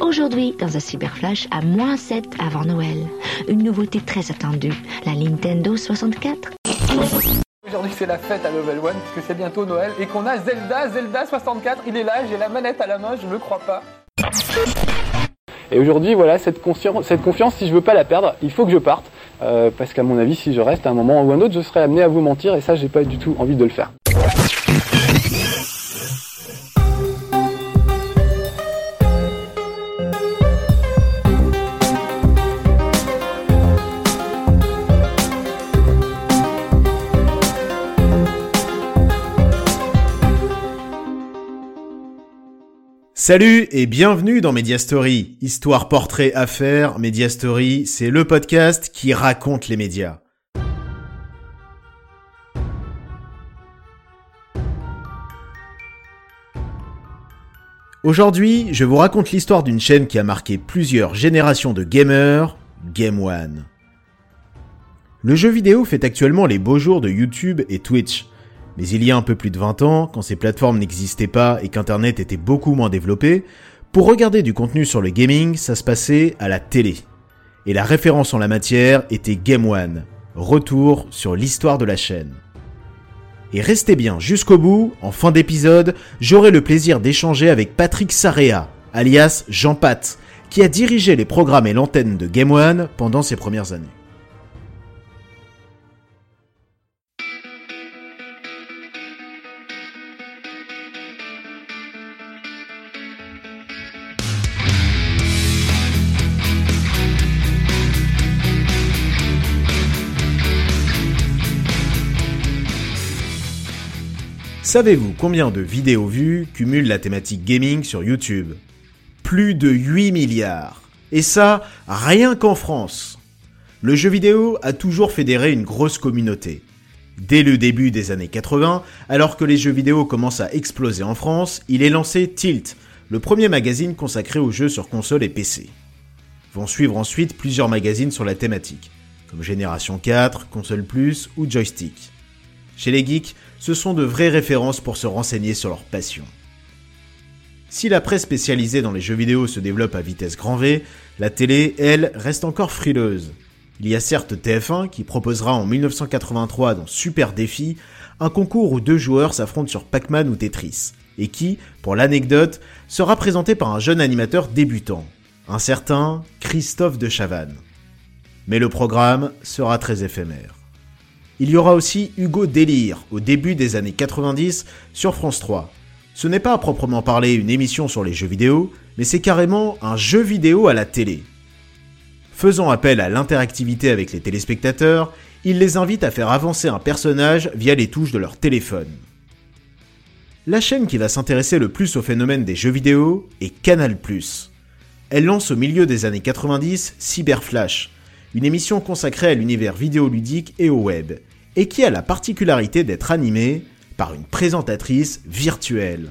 Aujourd'hui, dans un cyberflash à moins 7 avant Noël. Une nouveauté très attendue, la Nintendo 64. Aujourd'hui c'est la fête à Level 1 puisque c'est bientôt Noël et qu'on a Zelda, Zelda 64, il est là, j'ai la manette à la main, je ne le crois pas. Et aujourd'hui voilà, cette, conscience, cette confiance, si je veux pas la perdre, il faut que je parte. Euh, parce qu'à mon avis, si je reste à un moment ou un autre, je serai amené à vous mentir et ça j'ai pas du tout envie de le faire. Salut et bienvenue dans Mediastory. Histoire, portrait, affaires, Mediastory, c'est le podcast qui raconte les médias. Aujourd'hui, je vous raconte l'histoire d'une chaîne qui a marqué plusieurs générations de gamers, Game One. Le jeu vidéo fait actuellement les beaux jours de YouTube et Twitch. Mais il y a un peu plus de 20 ans, quand ces plateformes n'existaient pas et qu'Internet était beaucoup moins développé, pour regarder du contenu sur le gaming, ça se passait à la télé. Et la référence en la matière était Game One. Retour sur l'histoire de la chaîne. Et restez bien jusqu'au bout, en fin d'épisode, j'aurai le plaisir d'échanger avec Patrick Sarea, alias Jean Pat, qui a dirigé les programmes et l'antenne de Game One pendant ses premières années. Savez-vous combien de vidéos vues cumule la thématique gaming sur YouTube? Plus de 8 milliards. Et ça, rien qu'en France. Le jeu vidéo a toujours fédéré une grosse communauté. Dès le début des années 80, alors que les jeux vidéo commencent à exploser en France, il est lancé Tilt, le premier magazine consacré aux jeux sur console et PC. Vont suivre ensuite plusieurs magazines sur la thématique, comme Génération 4, Console Plus ou Joystick. Chez les geeks, ce sont de vraies références pour se renseigner sur leur passion. Si la presse spécialisée dans les jeux vidéo se développe à vitesse grand V, la télé, elle, reste encore frileuse. Il y a certes TF1 qui proposera en 1983 dans Super Défi un concours où deux joueurs s'affrontent sur Pac-Man ou Tetris, et qui, pour l'anecdote, sera présenté par un jeune animateur débutant, un certain Christophe de Chavannes. Mais le programme sera très éphémère. Il y aura aussi Hugo Délire au début des années 90 sur France 3. Ce n'est pas à proprement parler une émission sur les jeux vidéo, mais c'est carrément un jeu vidéo à la télé. Faisant appel à l'interactivité avec les téléspectateurs, il les invite à faire avancer un personnage via les touches de leur téléphone. La chaîne qui va s'intéresser le plus au phénomène des jeux vidéo est Canal+. Elle lance au milieu des années 90 Cyberflash, une émission consacrée à l'univers vidéoludique et au web, et qui a la particularité d'être animée par une présentatrice virtuelle.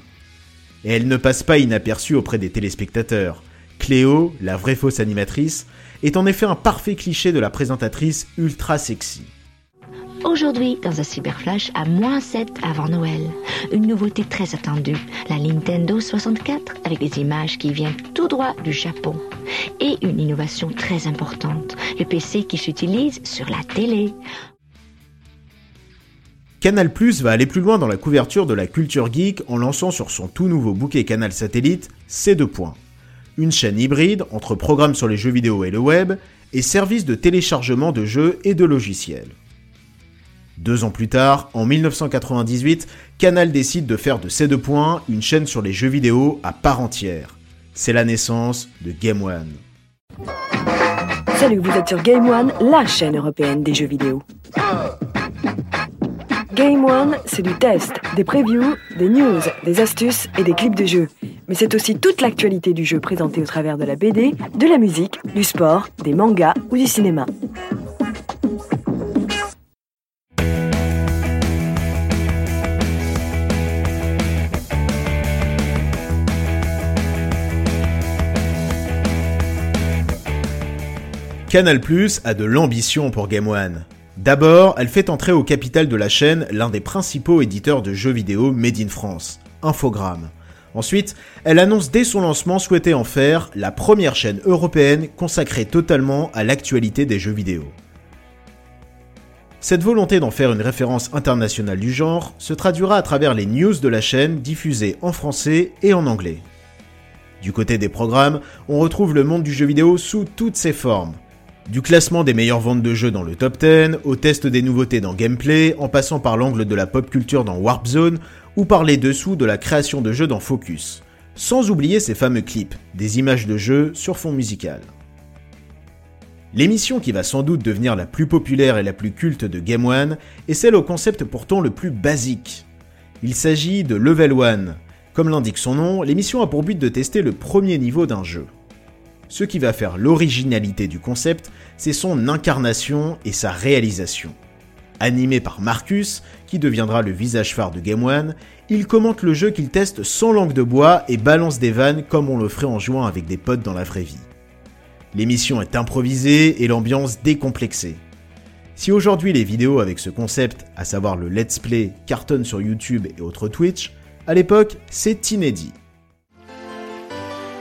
Et elle ne passe pas inaperçue auprès des téléspectateurs. Cléo, la vraie fausse animatrice, est en effet un parfait cliché de la présentatrice ultra sexy. Aujourd'hui, dans un cyberflash à moins 7 avant Noël. Une nouveauté très attendue, la Nintendo 64 avec des images qui viennent tout droit du Japon. Et une innovation très importante, le PC qui s'utilise sur la télé. Canal Plus va aller plus loin dans la couverture de la culture geek en lançant sur son tout nouveau bouquet canal satellite C2 points. Une chaîne hybride entre programmes sur les jeux vidéo et le web et services de téléchargement de jeux et de logiciels. Deux ans plus tard, en 1998, Canal décide de faire de C2 points une chaîne sur les jeux vidéo à part entière. C'est la naissance de Game One. Salut, vous êtes sur Game One, la chaîne européenne des jeux vidéo. Game One, c'est du test, des previews, des news, des astuces et des clips de jeux. Mais c'est aussi toute l'actualité du jeu présentée au travers de la BD, de la musique, du sport, des mangas ou du cinéma. Canal a de l'ambition pour Game One. D'abord, elle fait entrer au capital de la chaîne l'un des principaux éditeurs de jeux vidéo made in France, Infogrames. Ensuite, elle annonce dès son lancement souhaiter en faire la première chaîne européenne consacrée totalement à l'actualité des jeux vidéo. Cette volonté d'en faire une référence internationale du genre se traduira à travers les news de la chaîne diffusées en français et en anglais. Du côté des programmes, on retrouve le monde du jeu vidéo sous toutes ses formes. Du classement des meilleures ventes de jeux dans le top 10, au test des nouveautés dans Gameplay, en passant par l'angle de la pop culture dans Warp Zone, ou par les dessous de la création de jeux dans Focus. Sans oublier ces fameux clips, des images de jeux sur fond musical. L'émission qui va sans doute devenir la plus populaire et la plus culte de Game One est celle au concept pourtant le plus basique. Il s'agit de Level One. Comme l'indique son nom, l'émission a pour but de tester le premier niveau d'un jeu. Ce qui va faire l'originalité du concept, c'est son incarnation et sa réalisation. Animé par Marcus, qui deviendra le visage phare de Game One, il commente le jeu qu'il teste sans langue de bois et balance des vannes comme on le ferait en jouant avec des potes dans la vraie vie. L'émission est improvisée et l'ambiance décomplexée. Si aujourd'hui les vidéos avec ce concept, à savoir le let's play, cartonnent sur YouTube et autres Twitch, à l'époque, c'est inédit.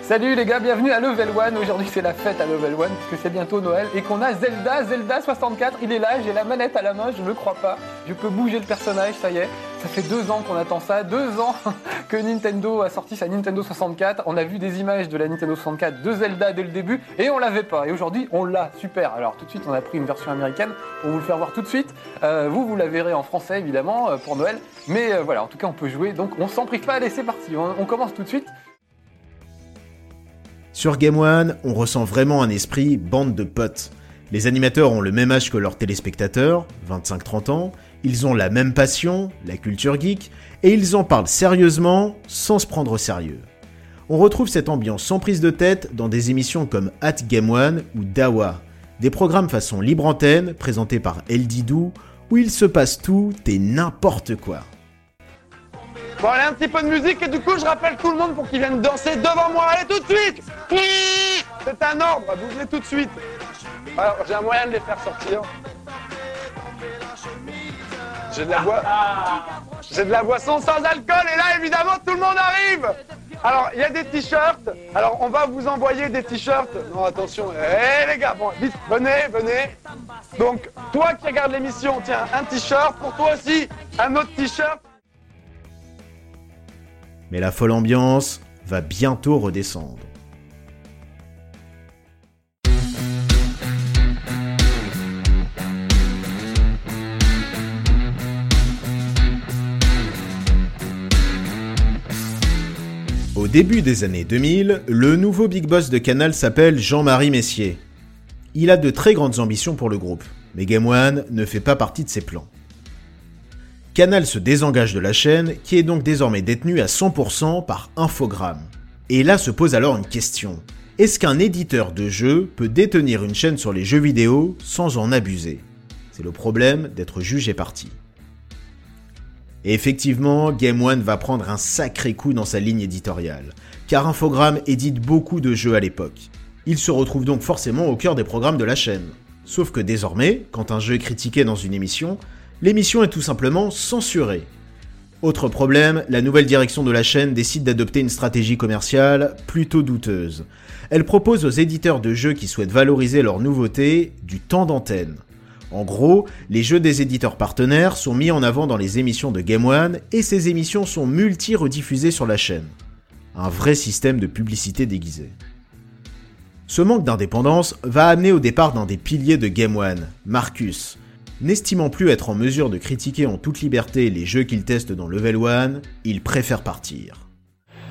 Salut les gars, bienvenue à Level One. Aujourd'hui c'est la fête à Level One puisque c'est bientôt Noël et qu'on a Zelda, Zelda 64. Il est là, j'ai la manette à la main, je ne le crois pas. Je peux bouger le personnage, ça y est. Ça fait deux ans qu'on attend ça, deux ans que Nintendo a sorti sa Nintendo 64. On a vu des images de la Nintendo 64 de Zelda dès le début et on l'avait pas. Et aujourd'hui on l'a, super. Alors tout de suite on a pris une version américaine pour vous le faire voir tout de suite. Euh, vous, vous la verrez en français évidemment euh, pour Noël. Mais euh, voilà, en tout cas on peut jouer. Donc on s'en prive pas, allez c'est parti. on commence tout de suite. Sur Game One, on ressent vraiment un esprit bande de potes. Les animateurs ont le même âge que leurs téléspectateurs, 25-30 ans, ils ont la même passion, la culture geek, et ils en parlent sérieusement sans se prendre au sérieux. On retrouve cette ambiance sans prise de tête dans des émissions comme At Game One ou Dawa, des programmes façon libre antenne présentés par El Didou, où il se passe tout et n'importe quoi. Bon, allez, un petit peu de musique et du coup, je rappelle tout le monde pour qu'ils viennent danser devant moi. Allez, tout de suite C'est un ordre, bougez tout de suite. Alors, j'ai un moyen de les faire sortir. J'ai de la J'ai de la boisson sans alcool et là, évidemment, tout le monde arrive alors, il y a des t-shirts. Alors, on va vous envoyer des t-shirts. Non, attention. Eh, les gars, bon, vite, venez, venez. Donc, toi qui regardes l'émission, tiens, un t-shirt. Pour toi aussi, un autre t-shirt. Mais la folle ambiance va bientôt redescendre. Au début des années 2000, le nouveau big boss de Canal s'appelle Jean-Marie Messier. Il a de très grandes ambitions pour le groupe, mais Game One ne fait pas partie de ses plans. Canal se désengage de la chaîne, qui est donc désormais détenue à 100% par Infogrames. Et là se pose alors une question. Est-ce qu'un éditeur de jeux peut détenir une chaîne sur les jeux vidéo sans en abuser? C'est le problème d'être jugé parti. Et effectivement, Game One va prendre un sacré coup dans sa ligne éditoriale, car Infogrames édite beaucoup de jeux à l'époque. Il se retrouve donc forcément au cœur des programmes de la chaîne. Sauf que désormais, quand un jeu est critiqué dans une émission, l'émission est tout simplement censurée. Autre problème, la nouvelle direction de la chaîne décide d'adopter une stratégie commerciale plutôt douteuse. Elle propose aux éditeurs de jeux qui souhaitent valoriser leurs nouveautés du temps d'antenne. En gros, les jeux des éditeurs partenaires sont mis en avant dans les émissions de Game One et ces émissions sont multi-rediffusées sur la chaîne. Un vrai système de publicité déguisée. Ce manque d'indépendance va amener au départ d'un des piliers de Game One, Marcus, N'estimant plus être en mesure de critiquer en toute liberté les jeux qu'il teste dans Level 1, il préfère partir.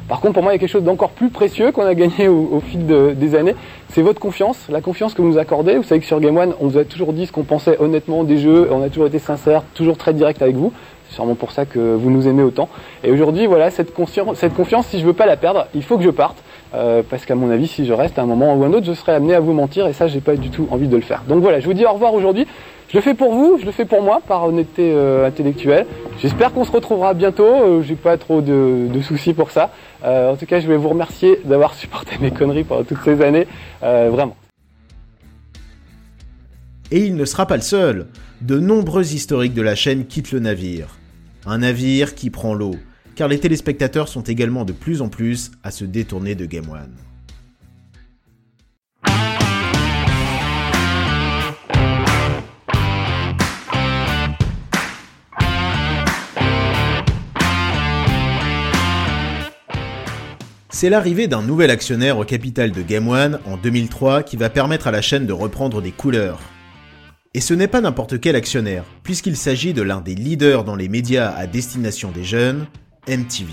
Par contre, pour moi, il y a quelque chose d'encore plus précieux qu'on a gagné au, fil des années, c'est votre confiance, la confiance que vous nous accordez. Vous savez que sur Game One, on vous a toujours dit ce qu'on pensait honnêtement des jeux, on a toujours été sincère, toujours très direct avec vous. C'est sûrement pour ça que vous nous aimez autant. Et aujourd'hui, voilà, cette, cette confiance, si je veux pas la perdre, il faut que je parte. Euh, parce qu'à mon avis, si je reste à un moment ou un autre, je serai amené à vous mentir et ça, j'ai pas du tout envie de le faire. Donc voilà, je vous dis au revoir aujourd'hui. Je le fais pour vous, je le fais pour moi, par honnêteté euh, intellectuelle. J'espère qu'on se retrouvera bientôt. Euh, j'ai pas trop de, soucis pour ça. Euh, en tout cas, je vais vous remercier d'avoir supporté mes conneries pendant toutes ces années. vraiment. Et il ne sera pas le seul. De nombreux historiques de la chaîne quittent le navire. Un navire qui prend l'eau. Car les téléspectateurs sont également de plus en plus à se détourner de Game One. C'est l'arrivée d'un nouvel actionnaire au capital de Game One en 2003 qui va permettre à la chaîne de reprendre des couleurs. Et ce n'est pas n'importe quel actionnaire, puisqu'il s'agit de l'un des leaders dans les médias à destination des jeunes, MTV.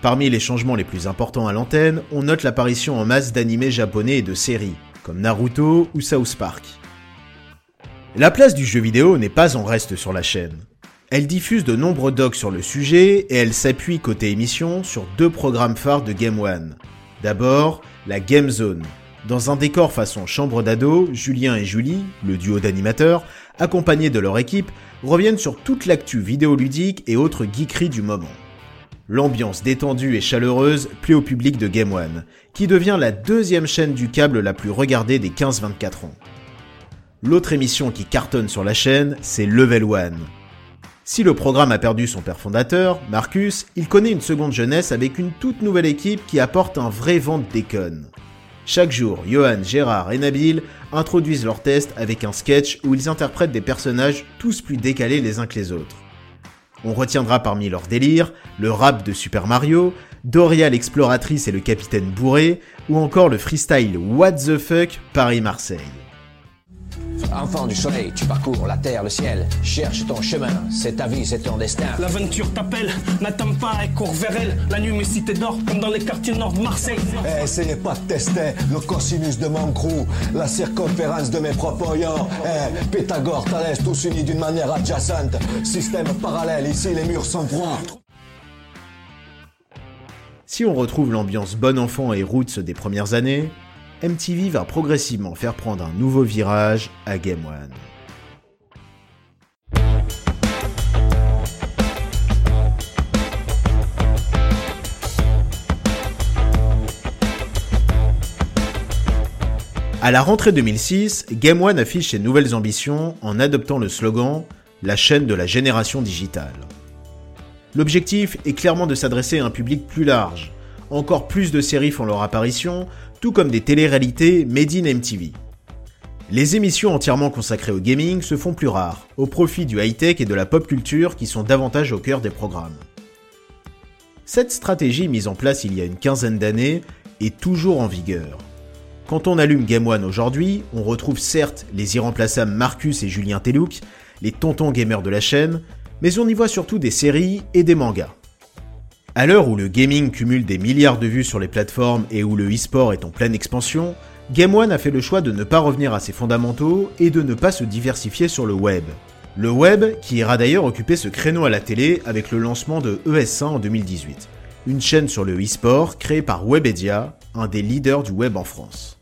Parmi les changements les plus importants à l'antenne, on note l'apparition en masse d'animés japonais et de séries, comme Naruto ou South Park. La place du jeu vidéo n'est pas en reste sur la chaîne. Elle diffuse de nombreux docs sur le sujet et elle s'appuie côté émission sur deux programmes phares de Game One. D'abord, la Game Zone. Dans un décor façon chambre d'ado, Julien et Julie, le duo d'animateurs, accompagnés de leur équipe, reviennent sur toute l'actu vidéoludique et autres geekeries du moment. L'ambiance détendue et chaleureuse plaît au public de Game One, qui devient la deuxième chaîne du câble la plus regardée des 15-24 ans. L'autre émission qui cartonne sur la chaîne, c'est Level One, si le programme a perdu son père fondateur, Marcus, il connaît une seconde jeunesse avec une toute nouvelle équipe qui apporte un vrai vent de déconne. Chaque jour, Johan, Gérard et Nabil introduisent leurs tests avec un sketch où ils interprètent des personnages tous plus décalés les uns que les autres. On retiendra parmi leurs délires le rap de Super Mario, Doria l'exploratrice et le capitaine bourré, ou encore le freestyle What the fuck Paris-Marseille. Enfant du soleil, tu parcours la terre, le ciel, cherche ton chemin, c'est ta vie, c'est ton destin. L'aventure t'appelle, n'attends pas et cours vers elle. La nuit, mes cités d'or, comme dans les quartiers nord de Marseille. Eh, essayez pas de tester le cosinus de mon crew, la circonférence de mes proportions. Eh, Pythagore, Thalès, tous unis d'une manière adjacente. Système parallèle, ici les murs sont froids. Si on retrouve l'ambiance bon enfant et roots des premières années, MTV va progressivement faire prendre un nouveau virage à Game One. À la rentrée 2006, Game One affiche ses nouvelles ambitions en adoptant le slogan La chaîne de la génération digitale. L'objectif est clairement de s'adresser à un public plus large. Encore plus de séries font leur apparition, tout comme des télé-réalités made in MTV. Les émissions entièrement consacrées au gaming se font plus rares, au profit du high-tech et de la pop culture qui sont davantage au cœur des programmes. Cette stratégie mise en place il y a une quinzaine d'années est toujours en vigueur. Quand on allume Game One aujourd'hui, on retrouve certes les irremplaçables Marcus et Julien Telouk, les tontons gamers de la chaîne, mais on y voit surtout des séries et des mangas. À l'heure où le gaming cumule des milliards de vues sur les plateformes et où le e-sport est en pleine expansion, Game One a fait le choix de ne pas revenir à ses fondamentaux et de ne pas se diversifier sur le web. Le web qui ira d'ailleurs occuper ce créneau à la télé avec le lancement de ES1 en 2018, une chaîne sur le e-sport créée par Webedia, un des leaders du web en France.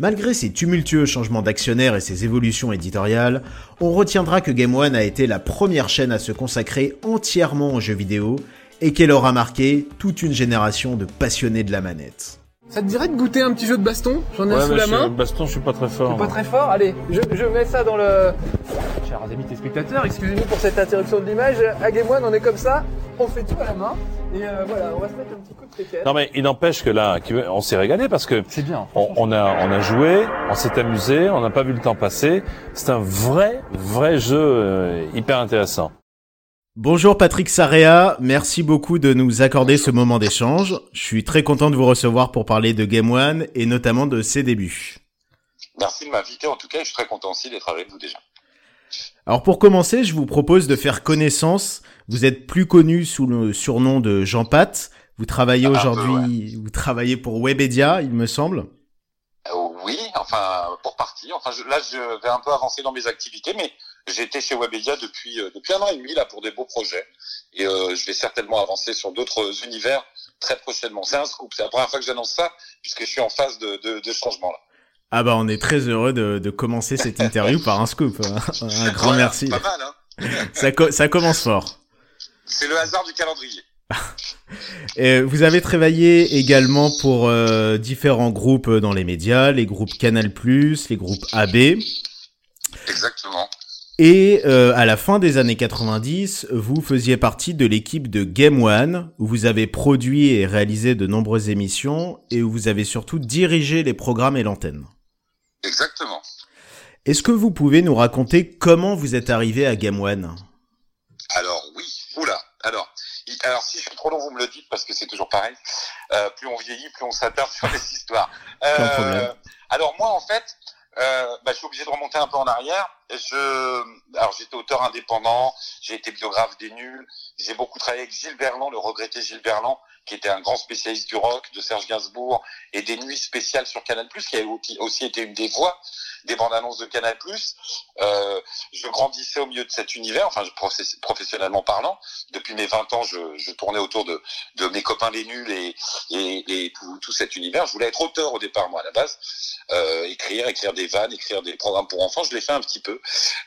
Malgré ces tumultueux changements d'actionnaires et ses évolutions éditoriales, on retiendra que Game One a été la première chaîne à se consacrer entièrement aux jeux vidéo et qu'elle aura marqué toute une génération de passionnés de la manette. Ça te dirait de goûter un petit jeu de baston? J'en ai un sous la main. Baston, je suis pas très fort. Pas très fort? Allez, je, je mets ça dans le... Chers amis téléspectateurs, excusez-nous pour cette interruption de l'image. À Game One, on est comme ça, on fait tout à la main. Et euh, voilà, on va se mettre un petit coup de péquette. Non mais il n'empêche que là, on s'est régalé parce que C'est bien. on, on a on a joué, on s'est amusé, on n'a pas vu le temps passer. C'est un vrai vrai jeu euh, hyper intéressant. Bonjour Patrick Sarea, merci beaucoup de nous accorder ce moment d'échange. Je suis très content de vous recevoir pour parler de Game One et notamment de ses débuts. Merci de m'inviter en tout cas, je suis très content aussi d'être avec vous déjà. Alors pour commencer, je vous propose de faire connaissance. Vous êtes plus connu sous le surnom de Jean Pat. Vous travaillez Ah, aujourd'hui, vous travaillez pour Webedia, il me semble. Euh, oui, enfin pour partie. Enfin je- là je vais un peu avancer dans mes activités, mais j'ai été chez Webedia depuis euh, depuis un an et demi là pour des beaux projets et euh, je vais certainement avancer sur d'autres univers très prochainement. C'est un scoop, c'est la première fois que j'annonce ça puisque je suis en phase de, de, de changement là. Ah bah on est très heureux de, de commencer cette interview par un scoop. hein. Un grand Voilà, merci. Pas mal, hein. Ça, co- ça commence fort. C'est le hasard du calendrier. Et vous avez travaillé également pour euh, différents groupes dans les médias, les groupes Canal+, les groupes AB. Exactement. Et euh, à la fin des années 90, vous faisiez partie de l'équipe de Game One, où vous avez produit et réalisé de nombreuses émissions, et où vous avez surtout dirigé les programmes et l'antenne. Exactement. Est-ce que vous pouvez nous raconter comment vous êtes arrivé à Game One? Alors, alors si je suis trop long, vous me le dites parce que c'est toujours pareil. Euh, plus on vieillit, plus on s'attarde sur les histoires. Euh, alors moi, en fait, euh, bah, je suis obligé de remonter un peu en arrière. Je, alors j'étais auteur indépendant, j'ai été biographe des nuls, j'ai beaucoup travaillé avec Gilles Berland, le regretté Gilles Berland, qui était un grand spécialiste du rock, de Serge Gainsbourg et des nuits spéciales sur Canal+, qui a aussi été une des voix des bandes annonces de Canal+. Euh, je grandissais au milieu de cet univers, enfin professionnellement parlant. Depuis mes 20 ans, je, je tournais autour de, de, mes copains les nuls et, et, et tout, tout, cet univers. Je voulais être auteur au départ, moi, à la base. Euh, écrire, écrire des vannes, écrire des programmes pour enfants. Je l'ai fait un petit peu,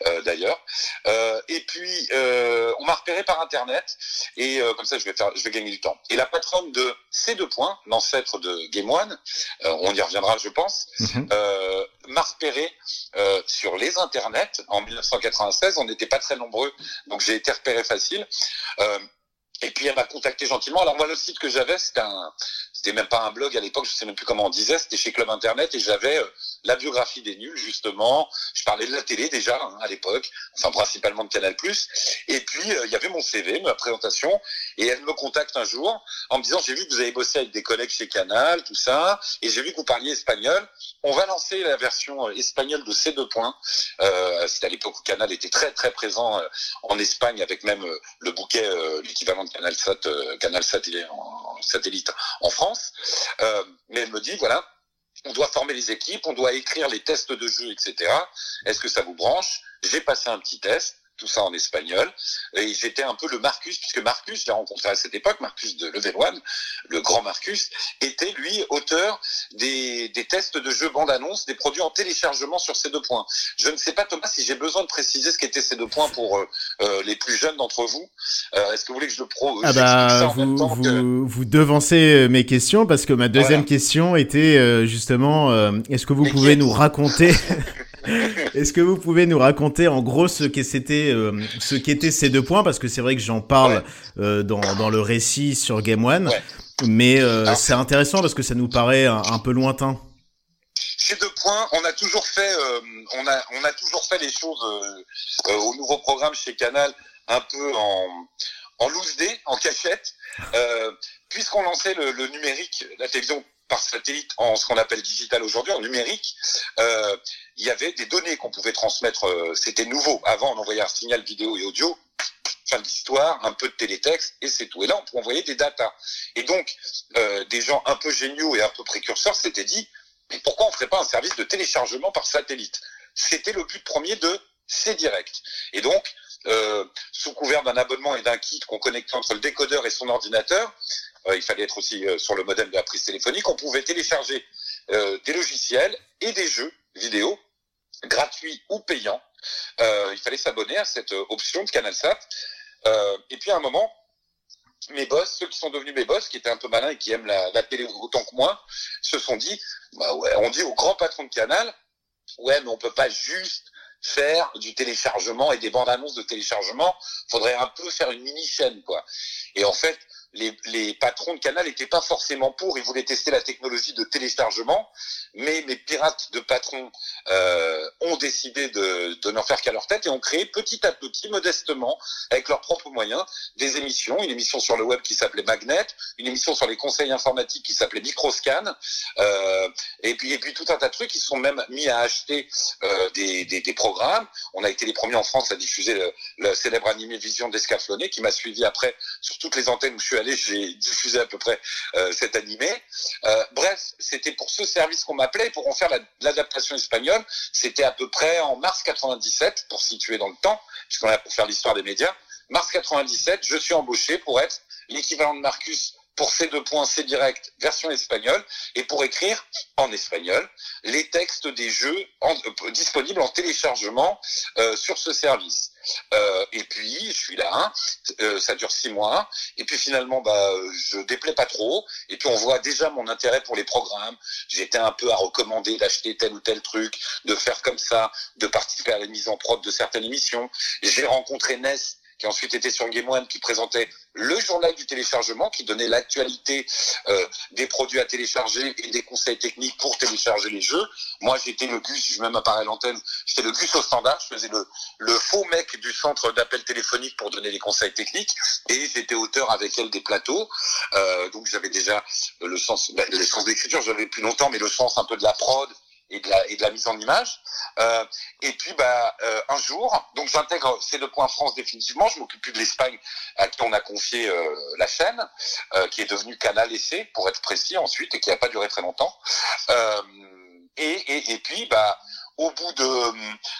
euh, d'ailleurs. Euh, et puis, euh, on m'a repéré par Internet. Et euh, comme ça, je vais, faire, je vais gagner du temps. Et la patronne de ces deux points, l'ancêtre de Game One, on y reviendra, je pense, mm m'a repéré euh, sur les internets en 1996. On n'était pas très nombreux, donc j'ai été repéré facile. Euh, et puis elle m'a contacté gentiment. Alors moi le site que j'avais c'était même pas un blog à l'époque, je sais même plus comment on disait, c'était chez Club Internet et j'avais euh, la biographie des nuls justement. Je parlais de la télé déjà hein, à l'époque, enfin principalement de Canal+. Et puis euh, il y avait mon CV, ma présentation, et elle me contacte un jour en me disant j'ai vu que vous avez bossé avec des collègues chez Canal, tout ça, et j'ai vu que vous parliez espagnol. On va lancer la version euh, espagnole de ces deux points. Euh, c'était à l'époque où Canal était très très présent euh, en Espagne avec même le bouquet, l'équivalent de Canal Sat, Canal Satellite en, satellite en France. mais elle me dit voilà on doit former les équipes, on doit écrire les tests de jeu, etc. Est-ce que ça vous branche? J'ai passé un petit test tout ça en espagnol. Et j'étais un peu le Marcus, puisque Marcus, j'ai rencontré à cette époque, Marcus de Level One, le grand Marcus, était lui auteur des, des tests de jeux bande-annonce, des produits en téléchargement sur ces deux points. Je ne sais pas, Thomas, si j'ai besoin de préciser ce qu'étaient ces deux points pour euh, euh les plus jeunes d'entre vous. Euh, Est-ce que vous voulez que je le pro ah bah, vous, vous, que... vous, devancez mes questions, parce que ma deuxième question était euh, justement, est-ce que vous pouvez nous raconter Est-ce que vous pouvez nous raconter en gros ce euh, ce qu'étaient ces deux points? Parce que c'est vrai que j'en parle euh, dans, dans le récit sur Game One, mais euh, c'est intéressant parce que ça nous paraît un, peu lointain. Ces deux points, on a toujours fait, on a on a toujours fait les choses au nouveau programme chez Canal un peu en en loose day, en cachette, puisqu'on lançait le, le numérique, la télévision par satellite en ce qu'on appelle digital aujourd'hui, en numérique, euh, il y avait des données qu'on pouvait transmettre. Euh, c'était nouveau. Avant, on envoyait un signal vidéo et audio, fin de l'histoire, un peu de télétexte et c'est tout. Et là, on pouvait envoyer des datas. Et donc, euh, des gens un peu géniaux et un peu précurseurs s'étaient dit, mais pourquoi on ferait pas un service de téléchargement par satellite? C'était le but premier de C'est Direct. Et donc, euh, sous couvert d'un abonnement et d'un kit qu'on connectait entre le décodeur et son ordinateur, euh, il fallait être aussi euh, sur le modèle de la prise téléphonique, on pouvait télécharger des logiciels et des jeux vidéo gratuits ou payants. il fallait s'abonner à cette option de CanalSat. et puis à un moment, mes boss, ceux qui sont devenus mes boss, qui étaient un peu malins et qui aiment la, la télé autant que moi, se sont dit, bah ouais, on dit au grand patron de Canal, ouais, mais on peut pas juste faire du téléchargement et des bandes annonces de téléchargement. Faudrait un peu faire une mini chaîne, quoi. Et en fait, les, patrons de Canal n'étaient pas forcément pour, ils voulaient tester la technologie de téléchargement, mais mes pirates de patrons euh, ont décidé de, de n'en faire qu'à leur tête et ont créé petit à petit, modestement, avec leurs propres moyens, des émissions, une émission sur le web qui s'appelait Magnet, une émission sur les conseils informatiques qui s'appelait Microscan, euh, et puis tout un tas de trucs qui sont même mis à acheter euh, des, programmes. On a été les premiers en France à diffuser le, le célèbre animé Vision d'Escaflonné, qui m'a suivi après sur toutes les antennes où je suis j'ai diffusé à peu près euh, cet animé. Euh, bref, c'était pour ce service qu'on m'appelait pour en faire l'adaptation espagnole. C'était à peu près en mars 97, pour situer dans le temps, puisqu'on a pour faire l'histoire des médias. Mars 97, je suis embauché pour être l'équivalent de Marcus pour ces deux points C direct version espagnole et pour écrire en espagnol les textes des jeux euh, disponibles en téléchargement euh, sur ce service. Euh, et puis je suis là, hein, ça dure six mois, et puis finalement bah je déplais pas trop, et puis on voit déjà mon intérêt pour les programmes. J'étais un peu à recommander d'acheter tel ou tel truc, de faire comme ça, de participer à la mise en prod de certaines émissions. J'ai rencontré Ness qui ensuite était sur Game One, qui présentait le journal du téléchargement, qui donnait l'actualité euh, des produits à télécharger et des conseils techniques pour télécharger les jeux. Moi, j'étais le Gus, je même à l'antenne, j'étais le Gus au standard, je faisais le, le faux mec du centre d'appel téléphonique pour donner les conseils techniques, et j'étais auteur avec elle des plateaux. Euh, donc j'avais déjà le sens, ben, le sens d'écriture, j'avais plus longtemps, mais le sens un peu de la prod, et de la, et de la mise en image. Euh, et puis bah euh, un jour, donc j'intègre ces deux points France définitivement. Je m'occupe plus de l'Espagne à qui on a confié euh, la chaîne, euh, qui est devenue Canal Essai pour être précis ensuite et qui n'a pas duré très longtemps. Euh, et, et, et puis bah au bout de,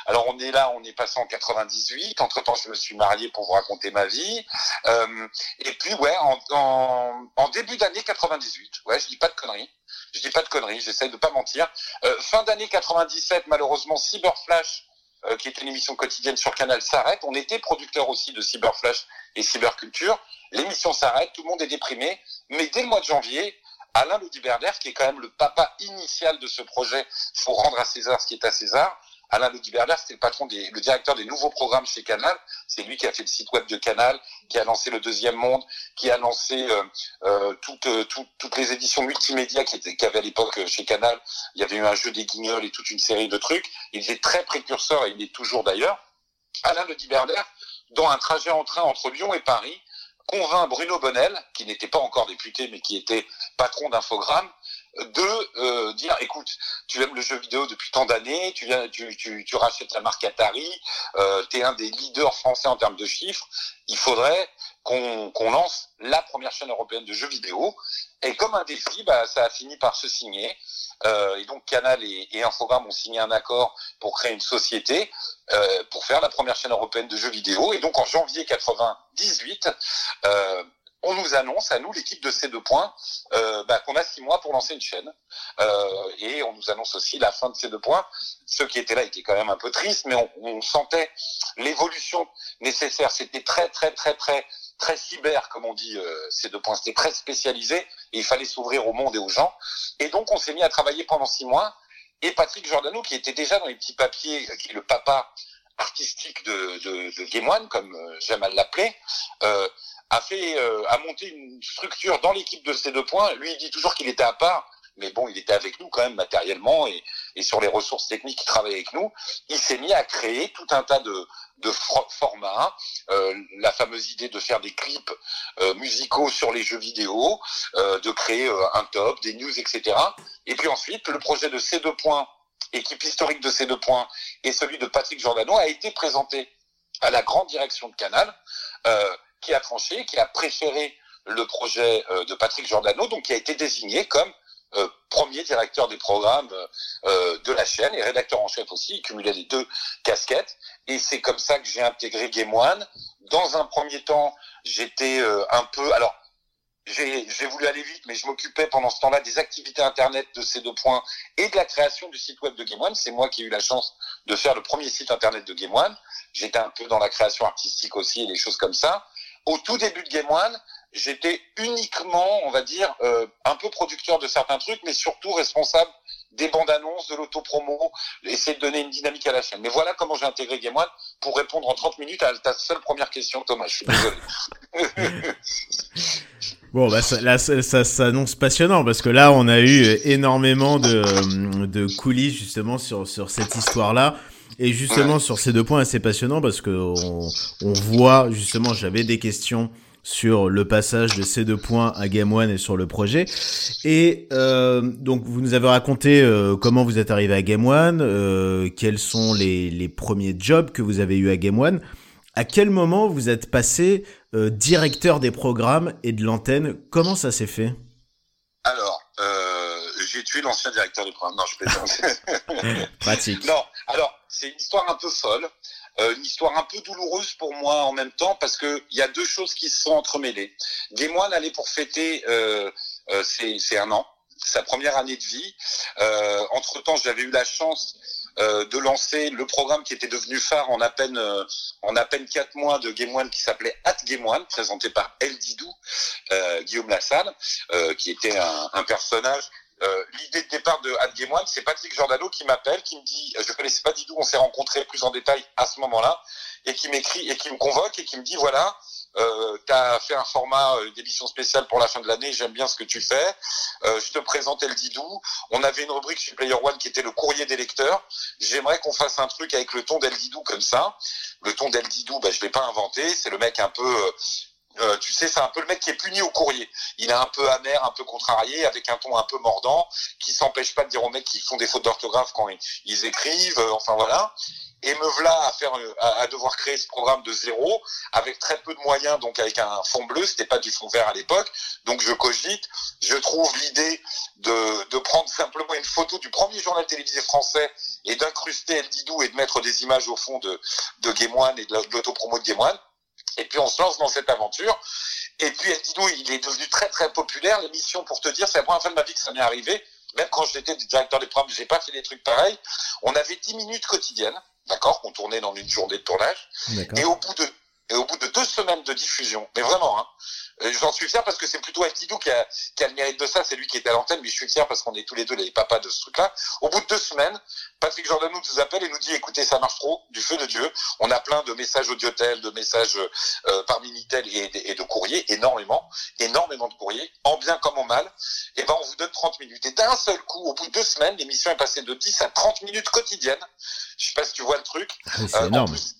alors on est là, on est passé en 98. Entre temps, je me suis marié pour vous raconter ma vie. Euh, et puis ouais, en, en, en début d'année 98. Ouais, je dis pas de conneries. Je dis pas de conneries. J'essaie de pas mentir. Euh, fin d'année 97, malheureusement, Cyberflash, euh, qui était une émission quotidienne sur Canal, s'arrête. On était producteur aussi de Cyberflash et Cyberculture. L'émission s'arrête, tout le monde est déprimé. Mais dès le mois de janvier, Alain Lodiberder, qui est quand même le papa initial de ce projet, faut rendre à César ce qui est à César. Alain Lodiberder, c'était le patron des, le directeur des nouveaux programmes chez Canal. C'est lui qui a fait le site web de Canal, qui a lancé le Deuxième Monde, qui a lancé euh, euh, toutes, euh, toutes, les éditions multimédia qui étaient, qu'il y avait à l'époque chez Canal. Il y avait eu un jeu des Guignols et toute une série de trucs. Il était très précurseur et il est toujours d'ailleurs. Alain Lodiberder, dans un trajet en train entre Lyon et Paris, convainc Bruno Bonnel, qui n'était pas encore député mais qui était patron d'Infogrames, de euh, dire écoute, tu aimes le jeu vidéo depuis tant d'années, tu rachètes la marque Atari, euh, tu es un des leaders français en termes de chiffres, il faudrait qu'on qu'on lance la première chaîne européenne de jeux vidéo. Et comme un défi, bah, ça a fini par se signer. Euh, et donc Canal et, et Infogrames ont signé un accord pour créer une société euh, pour faire la première chaîne européenne de jeux vidéo. Et donc en janvier 98, euh, on nous annonce à nous l'équipe de ces deux points euh, bah, qu'on a six mois pour lancer une chaîne. Euh, et on nous annonce aussi la fin de ces deux points ceux qui étaient là étaient quand même un peu tristes mais on, on sentait l'évolution nécessaire. C'était très très très très très cyber comme on dit euh, ces deux points c'était très spécialisé et il fallait s'ouvrir au monde et aux gens et donc on s'est mis à travailler pendant six mois et Patrick Giordano qui était déjà dans les petits papiers qui est le papa artistique de, de, comme euh, j'aime à l'appeler euh, a fait, euh, a monté une structure dans l'équipe de ces deux points. Lui, il dit toujours qu'il était à part, mais bon, il était avec nous quand même matériellement et, et sur les ressources techniques, il travaillait avec nous. Il s'est mis à créer tout un tas de, de formats, euh, la fameuse idée de faire des clips euh, musicaux sur les jeux vidéo, euh, de créer euh, un top, des news, etc. Et puis ensuite, le projet de ces deux points, équipe historique de ces deux points, et celui de Patrick Giordano a été présenté à la grande direction de Canal. Euh, qui a tranché, qui a préféré le projet euh, de Patrick Giordano, donc qui a été désigné comme euh, premier directeur des programmes euh, de la chaîne et rédacteur en chef aussi, il cumulait les deux casquettes. Et c'est comme ça que j'ai intégré Game One. Dans un premier temps, j'étais un peu... Alors, j'ai voulu aller vite, mais je m'occupais pendant ce temps-là des activités Internet de ces deux points et de la création du site web de Game One. C'est moi qui ai eu la chance de faire le premier site Internet de Game One. J'étais un peu dans la création artistique aussi et des choses comme ça. Au tout début de Game One, j'étais uniquement, on va dire, euh, un peu producteur de certains trucs, mais surtout responsable des bandes annonces, de l'autopromo, essayer de donner une dynamique à la chaîne. Mais voilà comment j'ai intégré Game One pour répondre en 30 minutes à ta seule première question, Thomas. Je suis désolé. Bon, bah, ça, là, ça, ça s'annonce passionnant parce que là, on a eu énormément de, de coulisses justement sur, sur cette histoire-là. Et justement, sur ces deux points, c'est passionnant parce que on, on voit, justement, j'avais des questions sur le passage de ces deux points à Game One et sur le projet. Et euh, donc, vous nous avez raconté euh, comment vous êtes arrivé à Game One, euh, quels sont les, les premiers jobs que vous avez eu à Game One. À quel moment vous êtes passé directeur des programmes et de l'antenne? Comment ça s'est fait? Alors, j'ai tué l'ancien directeur des programmes. Non, je plaisante. Pratique. Non, alors, c'est une histoire un peu folle. Euh, une histoire un peu douloureuse pour moi en même temps parce que il y a deux choses qui se sont entremêlées. Desmoines allait pour fêter euh, euh, ses un an, sa première année de vie. Euh, entre temps, j'avais eu la chance euh, de lancer le programme qui était devenu phare en à peine euh, en à peine quatre mois de Game qui s'appelait At Game présenté par El Didou, euh, Guillaume Lassalle, euh, qui était un personnage. Euh, L'idée de départ de One, c'est Patrick Giordano qui m'appelle, qui me dit, je connaissais pas Didou, on s'est rencontrés plus en détail à ce moment-là, et qui m'écrit et qui me convoque et qui me dit voilà, euh, tu as fait un format euh, d'émission spéciale pour la fin de l'année, j'aime bien ce que tu fais. Euh, je te présente El Didou. On avait une rubrique chez Player One qui était le courrier des lecteurs. J'aimerais qu'on fasse un truc avec le ton d'El Didou comme ça. Le ton d'El Didou, bah, je l'ai pas inventé. C'est le mec un peu... euh, tu sais, c'est un peu le mec qui est puni au courrier. Il est un peu amer, un peu contrarié, avec un ton un peu mordant, qui s'empêche pas de dire aux mecs qui font des fautes d'orthographe quand ils, écrivent. euh, enfin voilà. Et me voilà à faire, euh, à, devoir créer ce programme de zéro, avec très peu de moyens, donc avec un fond bleu. C'était pas du fond vert à l'époque. Donc je cogite. Je trouve l'idée de, prendre simplement une photo du premier journal télévisé français et d'incruster El Didou et de mettre des images au fond de, de et de la- de l'autopromo de Game One. Et puis on se lance dans cette aventure. Et puis El Didou, il est devenu très très populaire. L'émission, pour te dire, c'est la première fois de ma vie que ça m'est arrivé. Même quand j'étais directeur des programmes, j'ai pas fait des trucs pareils. On avait 10 minutes quotidiennes, d'accord, qu'on tournait dans une journée de tournage. Et au bout de et au bout de deux semaines de diffusion, mais vraiment, hein, euh, j'en suis fier parce que c'est plutôt El Didou qui a, qui a le mérite de ça. C'est lui qui était à l'antenne, mais je suis fier parce qu'on est tous les deux les papas de ce truc-là. Au bout de deux semaines, Patrick Jordan nous appelle et nous dit écoutez, ça marche trop, du feu de Dieu. On a plein de messages audiotel, de messages euh, par Minitel et, et de courriers, énormément, énormément de courriers, en bien comme en mal. Et ben on vous donne 30 minutes. Et d'un seul coup, au bout de deux semaines, l'émission est passée de 10 à 30 minutes quotidiennes. Je sais pas si tu vois le truc. Ah, C'est Euh, en énorme. plus,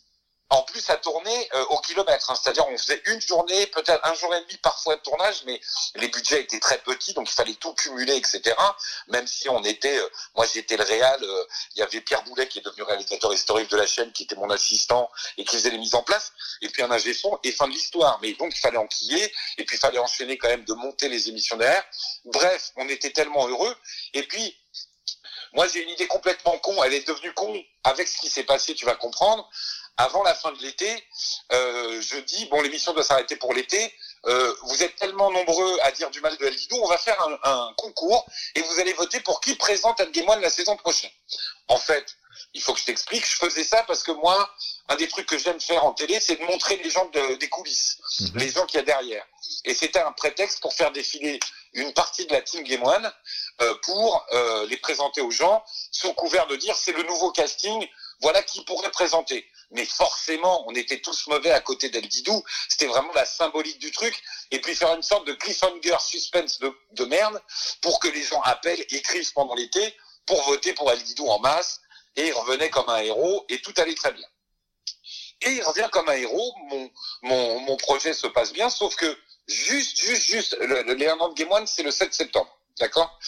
en plus, ça tournait euh, au kilomètre, hein. c'est-à-dire on faisait une journée, peut-être un jour et demi parfois de tournage, mais les budgets étaient très petits, donc il fallait tout cumuler, etc. Même si on était, euh, moi j'étais le réal, euh, il y avait Pierre Boulet qui est devenu réalisateur historique de la chaîne, qui était mon assistant et qui faisait les mises en place, et puis un ingé son et fin de l'histoire. Mais donc il fallait enquiller, et puis il fallait enchaîner quand même de monter les émissions derrière. Bref, on était tellement heureux, et puis moi j'ai une idée complètement con, elle est devenue con avec ce qui s'est passé, tu vas comprendre avant la fin de l'été, euh, je dis bon l'émission doit s'arrêter pour l'été. Euh, vous êtes tellement nombreux à dire du mal de El Didou, on va faire un, un concours et vous allez voter pour qui présente El Game One la saison prochaine. En fait, il faut que je t'explique, je faisais ça parce que moi, un des trucs que j'aime faire en télé, c'est de montrer les gens de- des coulisses, les gens qu'il y a derrière. Et c'était un prétexte pour faire défiler une partie de la team Game One euh, pour euh, les présenter aux gens, sous couvert de dire c'est le nouveau casting, voilà qui pourrait présenter. Mais forcément, on était tous mauvais à côté d'El Didou. C'était vraiment la symbolique du truc. Et puis faire une sorte de cliffhanger suspense de, de merde pour que les gens appellent, écrivent pendant l'été pour voter pour El Didou en masse. Et il revenait comme un héros et tout allait très bien. Et il revient comme un héros. Mon, mon, mon projet se passe bien, sauf que juste, juste, juste, le, le, Game One, c'est le 7 septembre. D'accord?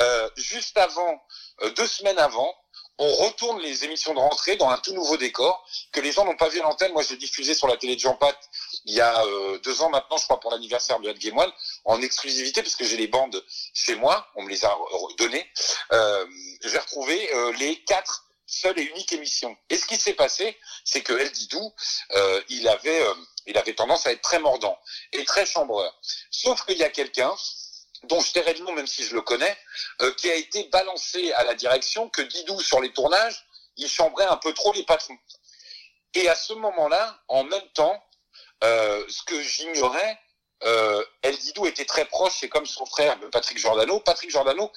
Euh, Juste avant, euh, deux semaines avant, on retourne les émissions de rentrée dans un tout nouveau décor que les gens n'ont pas vu à l'antenne. Moi, j'ai diffusé sur la télé de Jean Pat il y a euh, deux ans maintenant, je crois, pour l'anniversaire de Game One, en exclusivité, parce que j'ai les bandes chez moi, on me les a données. Euh, j'ai retrouvé euh, les quatre seules et uniques émissions. Et ce qui s'est passé, c'est que El Didou, euh, il avait, euh, il avait tendance à être très mordant et très chambreur. Sauf qu'il y a quelqu'un dont je tairai le nom même si je le connais, euh, qui a été balancé à la direction que Didou sur les tournages, il chambrait un peu trop les patrons. Et à ce moment-là, en même temps, euh, ce que j'ignorais, euh, El Didou était très proche, c'est comme son frère Patrick Giordano. Patrick Giordano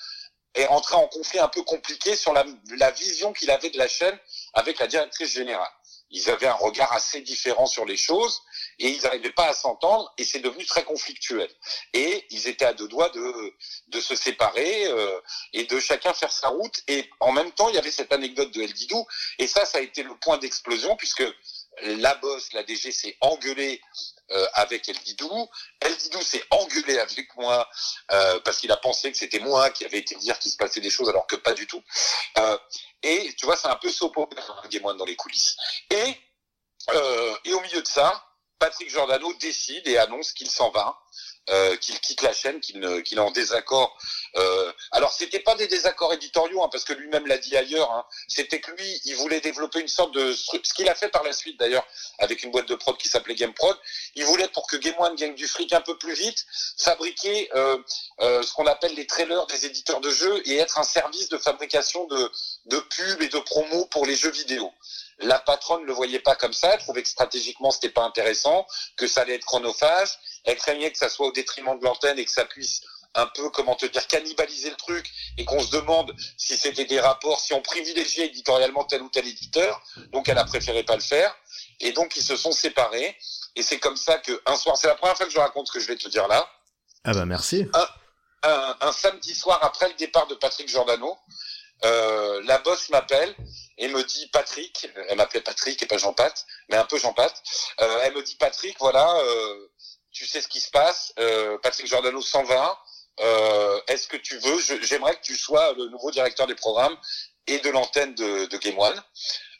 est entré en conflit un peu compliqué sur la, la vision qu'il avait de la chaîne avec la directrice générale. Ils avaient un regard assez différent sur les choses et ils n'arrivaient pas à s'entendre et c'est devenu très conflictuel. Et ils étaient à deux doigts de, de se séparer euh, et de chacun faire sa route. Et en même temps, il y avait cette anecdote de El Didou et ça, ça a été le point d'explosion puisque la boss, la DG s'est engueulée euh, avec El Didou. El Didou s'est engueulé avec moi euh, parce qu'il a pensé que c'était moi qui avait été dire qu'il se passait des choses alors que pas du tout. Euh, et tu vois, c'est un peu sopo Game One dans les coulisses. Et, euh, et au milieu de ça, Patrick Giordano décide et annonce qu'il s'en va euh, qu'il quitte la chaîne, qu'il est en désaccord. Euh, alors c'était pas des désaccords éditoriaux, hein, parce que lui-même l'a dit ailleurs. hein. C'était que lui, il voulait développer une sorte de ce qu'il a fait par la suite d'ailleurs avec une boîte de prod qui s'appelait Game Prod. Il voulait pour que Game gagne du fric un peu plus vite, fabriquer euh, euh, ce qu'on appelle les trailers des éditeurs de jeux et être un service de fabrication de de pubs et de promos pour les jeux vidéo. La patronne ne le voyait pas comme ça, elle trouvait que stratégiquement c'était pas intéressant, que ça allait être chronophage, elle craignait que ça soit au détriment de l'antenne et que ça puisse un peu, comment te dire, cannibaliser le truc et qu'on se demande si c'était des rapports, si on privilégiait éditorialement tel ou tel éditeur. Donc elle a préféré pas le faire. Et donc ils se sont séparés. Et c'est comme ça que un soir, c'est la première fois que je raconte ce que je vais te dire là Ah bah merci. un, un samedi soir après le départ de Patrick Giordano, euh, la boss m'appelle et me dit Patrick, elle m'appelait Patrick et pas Jean-Pat, mais un peu Jean-Pat, euh, elle me dit Patrick, voilà, euh, tu sais ce qui se passe, euh, Patrick Giordano s'en va, euh, est-ce que tu veux, j'aimerais que tu sois le nouveau directeur des programmes et de l'antenne de, de Game One.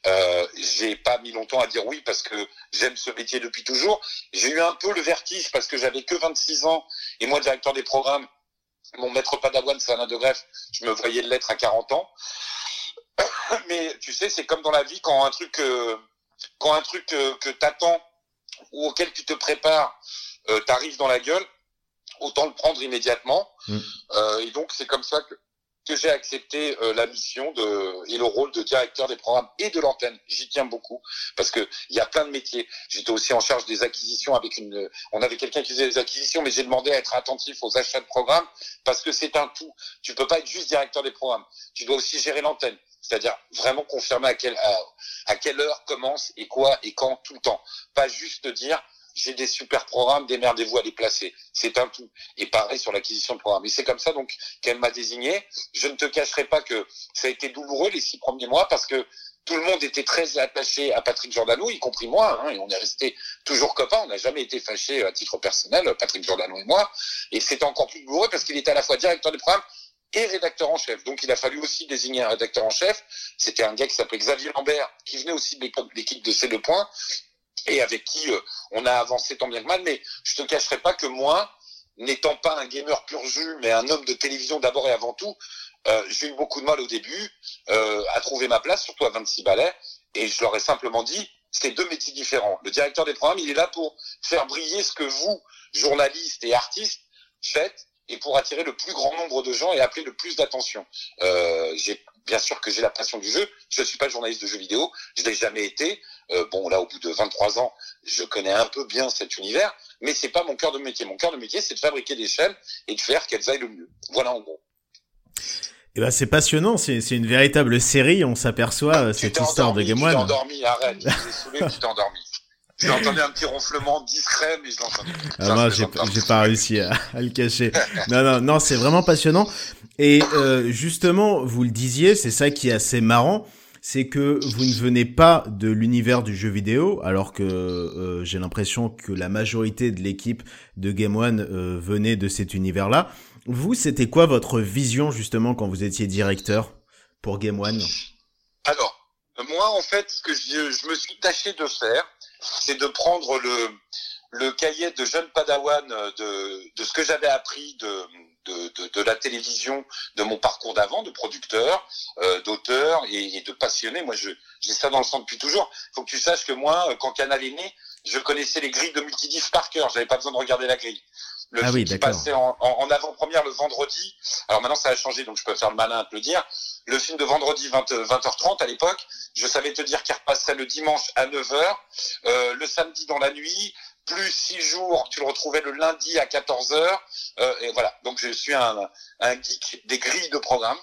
Euh, j'ai pas mis longtemps à dire oui parce que j'aime ce métier depuis toujours. J'ai eu un peu le vertige parce que j'avais que 26 ans et moi directeur des programmes, mon maître padawan c'est Alain de Greff, je me voyais l'être à 40 ans. Mais tu sais, c'est comme dans la vie quand un truc, euh, quand un truc euh, que t'attends ou auquel tu te prépares euh, t'arrive dans la gueule, autant le prendre immédiatement. Mm. Euh, et donc c'est comme ça que que j'ai accepté la mission de et le rôle de directeur des programmes et de l'antenne. J'y tiens beaucoup parce que il y a plein de métiers. J'étais aussi en charge des acquisitions avec une. On avait quelqu'un qui faisait les acquisitions, mais j'ai demandé à être attentif aux achats de programmes parce que c'est un tout. Tu peux pas être juste directeur des programmes. Tu dois aussi gérer l'antenne. C'est-à-dire vraiment confirmer à quelle à, quelle heure commence et quoi et quand tout le temps. Pas juste dire j'ai des super programmes, démerdez-vous à les placer. C'est un tout. Et pareil sur l'acquisition de programmes. Et c'est comme ça donc qu'elle m'a désigné. Je ne te cacherai pas que ça a été douloureux les six premiers mois parce que tout le monde était très attaché à Patrick Giordano, y compris moi, hein, et on est resté toujours copains. On n'a jamais été fâchés à titre personnel, Patrick Giordano et moi. Et c'était encore plus douloureux parce qu'il était à la fois directeur des programmes et rédacteur en chef. Donc il a fallu aussi désigner un rédacteur en chef. C'était un gars qui s'appelait Xavier Lambert, qui venait aussi de l'équipe de C'est le Point, et avec qui euh, on a avancé tant bien que mal. Mais je te cacherai pas que moi, n'étant pas un gamer pur jus, mais un homme de télévision d'abord et avant tout, euh, j'ai eu beaucoup de mal au début euh, à trouver ma place, surtout à 26 balais. Et je leur ai simplement dit, c'est deux métiers différents. Le directeur des programmes, il est là pour faire briller ce que vous, journalistes et artistes, faites et pour attirer le plus grand nombre de gens et appeler le plus d'attention. Euh, j'ai bien sûr que j'ai la passion du jeu. Je ne suis pas journaliste de jeux vidéo, je l'ai jamais été. Euh, bon, là, au bout de 23 ans, je connais un peu bien cet univers, mais c'est pas mon cœur de métier. Mon cœur de métier, c'est de fabriquer des chaînes et de faire qu'elles aillent le mieux. Voilà en gros. Et ben c'est passionnant, c'est une véritable série, on s'aperçoit euh, cette histoire de Game Tu t'es One. endormi, arrête. Tu t'es endormi. J'ai entendu un petit ronflement discret, mais je l'ai entendu. Ah, plaisante j'ai pas réussi à, à le cacher. Non, non, non, c'est vraiment passionnant. Et euh, justement, vous le disiez, c'est ça qui est assez marrant, c'est que vous ne venez pas de l'univers du jeu vidéo, alors que euh, j'ai l'impression que la majorité de l'équipe de Game One euh, venait de cet univers-là. Vous, c'était quoi votre vision justement quand vous étiez directeur pour Game One? Alors, moi, en fait, ce que je, je me suis tâché de faire, c'est de prendre le, le cahier de jeune padawan euh, de, de ce que j'avais appris de, de, de, de la télévision, de mon parcours d'avant, de producteur, euh, d'auteur et, et de passionné. Moi, je j'ai ça dans le sang depuis toujours. faut que tu saches que moi, euh, quand Canal est né, je connaissais les grilles de multidiff par cœur. J'avais pas besoin de regarder la grille. Le Ah film oui, qui d'accord. passait en, en, en avant-première le vendredi. Alors maintenant, ça a changé, donc je peux faire le malin à te le dire. Le film de vendredi 20, 20h30 à l'époque, je savais te dire qu'il repasserait le dimanche à 9h, euh, le samedi dans la nuit, plus six jours, tu le retrouvais le lundi à 14h. Euh, et voilà, donc je suis un, un geek des grilles de programme.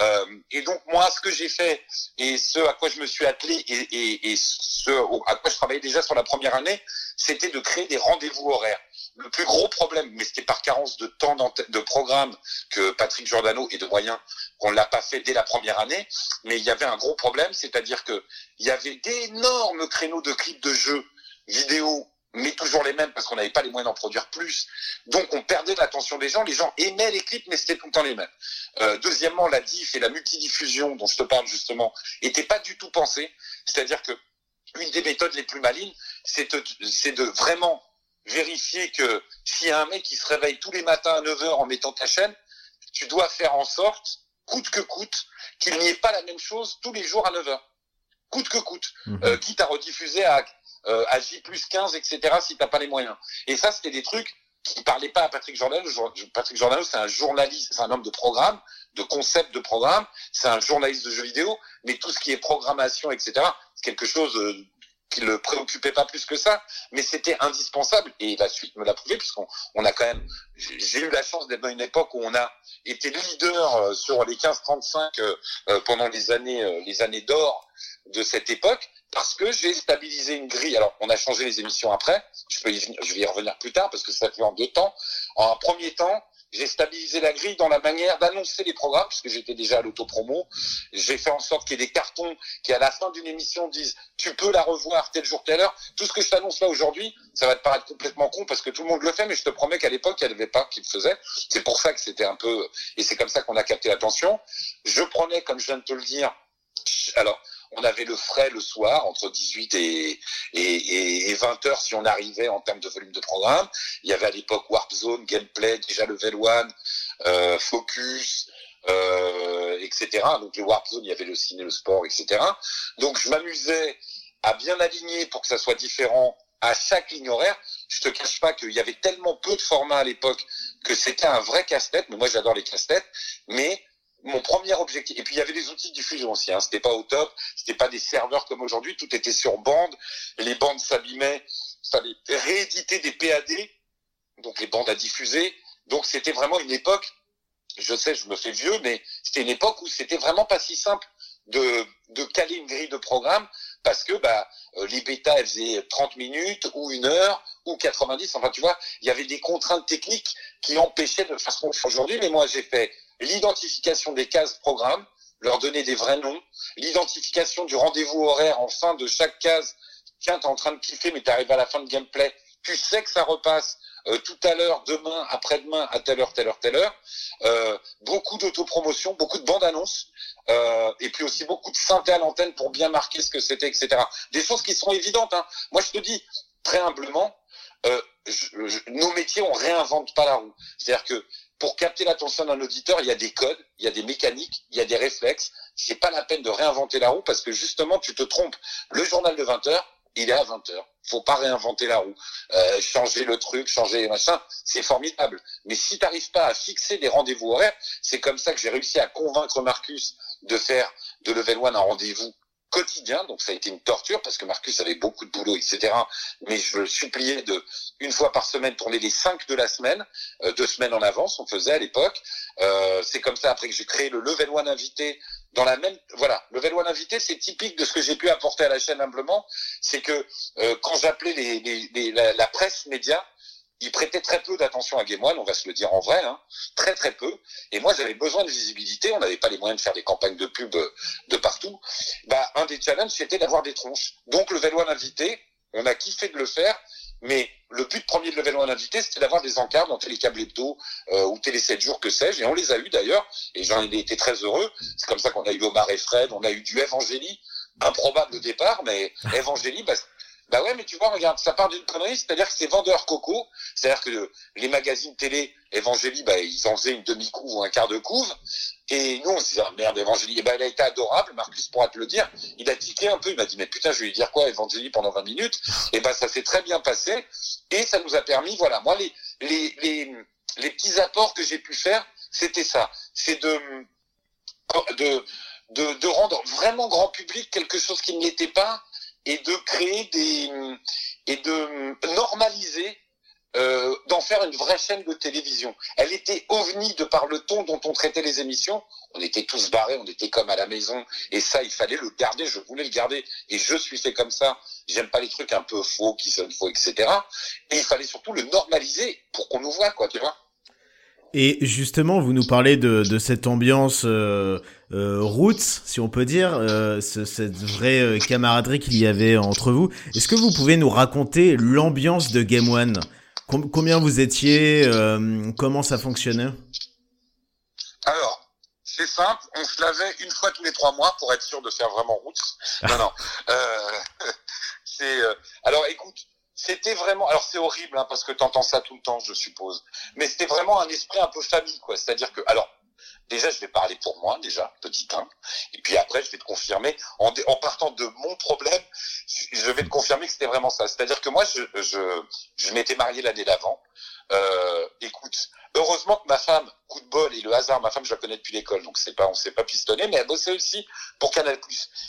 Euh, et donc moi, ce que j'ai fait et ce à quoi je me suis attelé et, et, ce à quoi je travaillais déjà sur la première année, c'était de créer des rendez-vous horaires. Le plus gros problème, mais c'était par carence de temps de programme que Patrick Giordano et de moyens qu'on l'a pas fait dès la première année, mais il y avait un gros problème, c'est-à-dire que il y avait d'énormes créneaux de clips de jeux vidéo, mais toujours les mêmes parce qu'on n'avait pas les moyens d'en produire plus. Donc on perdait l'attention des gens. Les gens aimaient les clips, mais c'était tout le temps les mêmes. Euh, deuxièmement, la diff et la multidiffusion dont je te parle justement n'étaient pas du tout pensées. C'est-à-dire que une des méthodes les plus malines, c'est de vraiment vérifier que s'il y a un mec qui se réveille tous les matins à 9h en mettant ta chaîne, tu dois faire en sorte, coûte que coûte, qu'il n'y ait pas la même chose tous les jours à 9h. Coûte que coûte. Mhm. Euh, quitte à rediffuser à, euh, à J plus 15, etc., si t'as pas les moyens. Et ça, c'était des trucs qui parlaient pas à Patrick Jordan. Patrick Jordan, c'est un journaliste, c'est un homme de programme, de concept de programme, c'est un journaliste de jeux vidéo, mais tout ce qui est programmation, etc., c'est quelque chose euh, qui le préoccupait pas plus que ça, mais c'était indispensable et la suite me l'a prouvé puisqu'on on a quand même j'ai eu la chance d'être dans une époque où on a été leader euh, sur les 15-35 euh, euh, pendant les années euh, les années d'or de cette époque parce que j'ai stabilisé une grille. Alors on a changé les émissions après, je peux y je vais y revenir plus tard parce que ça fait en deux temps. En un premier temps, j'ai stabilisé la grille dans la manière d'annoncer les programmes, puisque j'étais déjà à l'autopromo. J'ai fait en sorte qu'il y ait des cartons qui, à la fin d'une émission, disent tu peux la revoir tel jour, telle heure. Tout ce que je t'annonce là aujourd'hui, ça va te paraître complètement con parce que tout le monde le fait, mais je te promets qu'à l'époque, il n'y avait pas qui le faisaient. C'est pour ça que c'était un peu, et c'est comme ça qu'on a capté l'attention. Je prenais, comme je viens de te le dire, alors, on avait le frais le soir, entre 18 et, et, et, et 20 heures si on arrivait en termes de volume de programme. Il y avait à l'époque Warp Zone, Gameplay, déjà Level One, euh, Focus, euh, etc. Donc le Warp Zone, il y avait le ciné, le sport, etc. Donc je m'amusais à bien aligner pour que ça soit différent à chaque ligne horaire. Je te cache pas qu'il y avait tellement peu de formats à l'époque que c'était un vrai casse-tête. Mais moi, j'adore les casse-têtes. Mais mon premier objectif, et puis il y avait des outils de diffusion aussi, hein, c'était pas au top, c'était pas des serveurs comme aujourd'hui, tout était sur bande, les bandes s'abîmaient, fallait rééditer des PAD, donc les bandes à diffuser, donc c'était vraiment une époque, je sais, je me fais vieux, mais c'était une époque où c'était vraiment pas si simple de, de caler une grille de programme, parce que bah, euh, les bêtas elles faisaient 30 minutes, ou une heure, ou 90, enfin tu vois, il y avait des contraintes techniques qui empêchaient de faire ce qu'on fait aujourd'hui, mais moi j'ai fait l'identification des cases programme, leur donner des vrais noms, l'identification du rendez-vous horaire en fin de chaque case. Tiens, t'es en train de kiffer, mais t'arrives à la fin de gameplay. Tu sais que ça repasse euh, tout à l'heure, demain, après-demain, à telle heure, telle heure, telle heure. Euh, beaucoup d'autopromotion, beaucoup de bandes annonces, euh, et puis aussi beaucoup de synthé à l'antenne pour bien marquer ce que c'était, etc. Des choses qui sont évidentes. Hein. Moi, je te dis très humblement, euh, nos métiers, on réinvente pas la roue. C'est-à-dire que pour capter l'attention d'un auditeur, il y a des codes, il y a des mécaniques, il y a des réflexes. C'est pas la peine de réinventer la roue parce que justement, tu te trompes. Le journal de 20 heures, il est à 20 heures. Faut pas réinventer la roue. Euh, changer le truc, changer les machins, c'est formidable. Mais si t'arrives pas à fixer des rendez-vous horaires, c'est comme ça que j'ai réussi à convaincre Marcus de faire de Level One un rendez-vous quotidien, donc ça a été une torture parce que Marcus avait beaucoup de boulot, etc. Mais je le suppliais de une fois par semaine tourner les cinq de la semaine, euh, deux semaines en avance, on faisait à l'époque. Euh, c'est comme ça après que j'ai créé le Level One invité dans la même voilà Level One invité c'est typique de ce que j'ai pu apporter à la chaîne humblement c'est que euh, quand j'appelais les, les- les- la, la presse média ils prêtaient très peu d'attention à Game One, on va se le dire en vrai, hein, très très peu. Et moi, j'avais besoin de visibilité, on n'avait pas les moyens de faire des campagnes de pub euh, de partout. Bah, un des challenges, c'était d'avoir des tronches. Donc, le One invité, on a kiffé de le faire, mais le but premier de Level One invité, c'était d'avoir des encarts dans Télécable Hebdo euh, ou Télé 7 jours, que sais-je, et on les a eu d'ailleurs, et j'en ai été très heureux. C'est comme ça qu'on a eu Omar et Fred, on a eu du Evangélie, improbable au départ, mais Evangélie, bah, bah ouais, mais tu vois, regarde, ça part d'une connerie, c'est-à-dire que c'est vendeur coco, c'est-à-dire que les magazines télé, Evangélie, bah, ils en faisaient une demi-couve ou un quart de couve, et nous, on se disait, ah, merde, Evangélie, et ben, elle a été adorable, Marcus pourra te le dire, il a tiqué un peu, il m'a dit, mais putain, je vais lui dire quoi, Evangélie, pendant 20 minutes, et ben, ça s'est très bien passé, et ça nous a permis, voilà, moi, les, les, les, petits apports que j'ai pu faire, c'était ça, c'est de, de rendre vraiment grand public quelque chose qui ne l'était pas, et de créer des et de normaliser euh, d'en faire une vraie chaîne de télévision. Elle était ovni de par le ton dont on traitait les émissions. On était tous barrés, on était comme à la maison, et ça, il fallait le garder. Je voulais le garder, et je suis fait comme ça. J'aime pas les trucs un peu faux, qui sonnent faux, etc. Et il fallait surtout le normaliser pour qu'on nous voit, quoi, tu vois. Et justement, vous nous parlez de, de cette ambiance euh, roots, si on peut dire, euh, ce- cette vraie euh, camaraderie qu'il y avait entre vous. Est-ce que vous pouvez nous raconter l'ambiance de Game One? Com- Combien vous étiez euh, Comment ça fonctionnait? Alors, c'est simple, on se lavait une fois tous les trois mois pour être sûr de faire vraiment route. Non, non. Euh, c'est, euh, alors, écoute, c'était vraiment, alors c'est horrible hein, parce que t'entends ça tout le temps, je suppose, mais c'était vraiment un esprit un peu famille, quoi. C'est-à-dire que, alors, déjà, je vais parler pour moi, déjà, petit 1, et puis après, je vais te confirmer, en, partant de mon problème, je vais te confirmer que c'était vraiment ça. C'est-à-dire que moi, je, m'étais marié l'année d'avant. Euh, écoute, heureusement que ma femme, coup de bol et le hasard, ma femme, je la connais depuis l'école, donc c'est pas, on s'est pas pistonné, mais elle bossait aussi pour Canal+.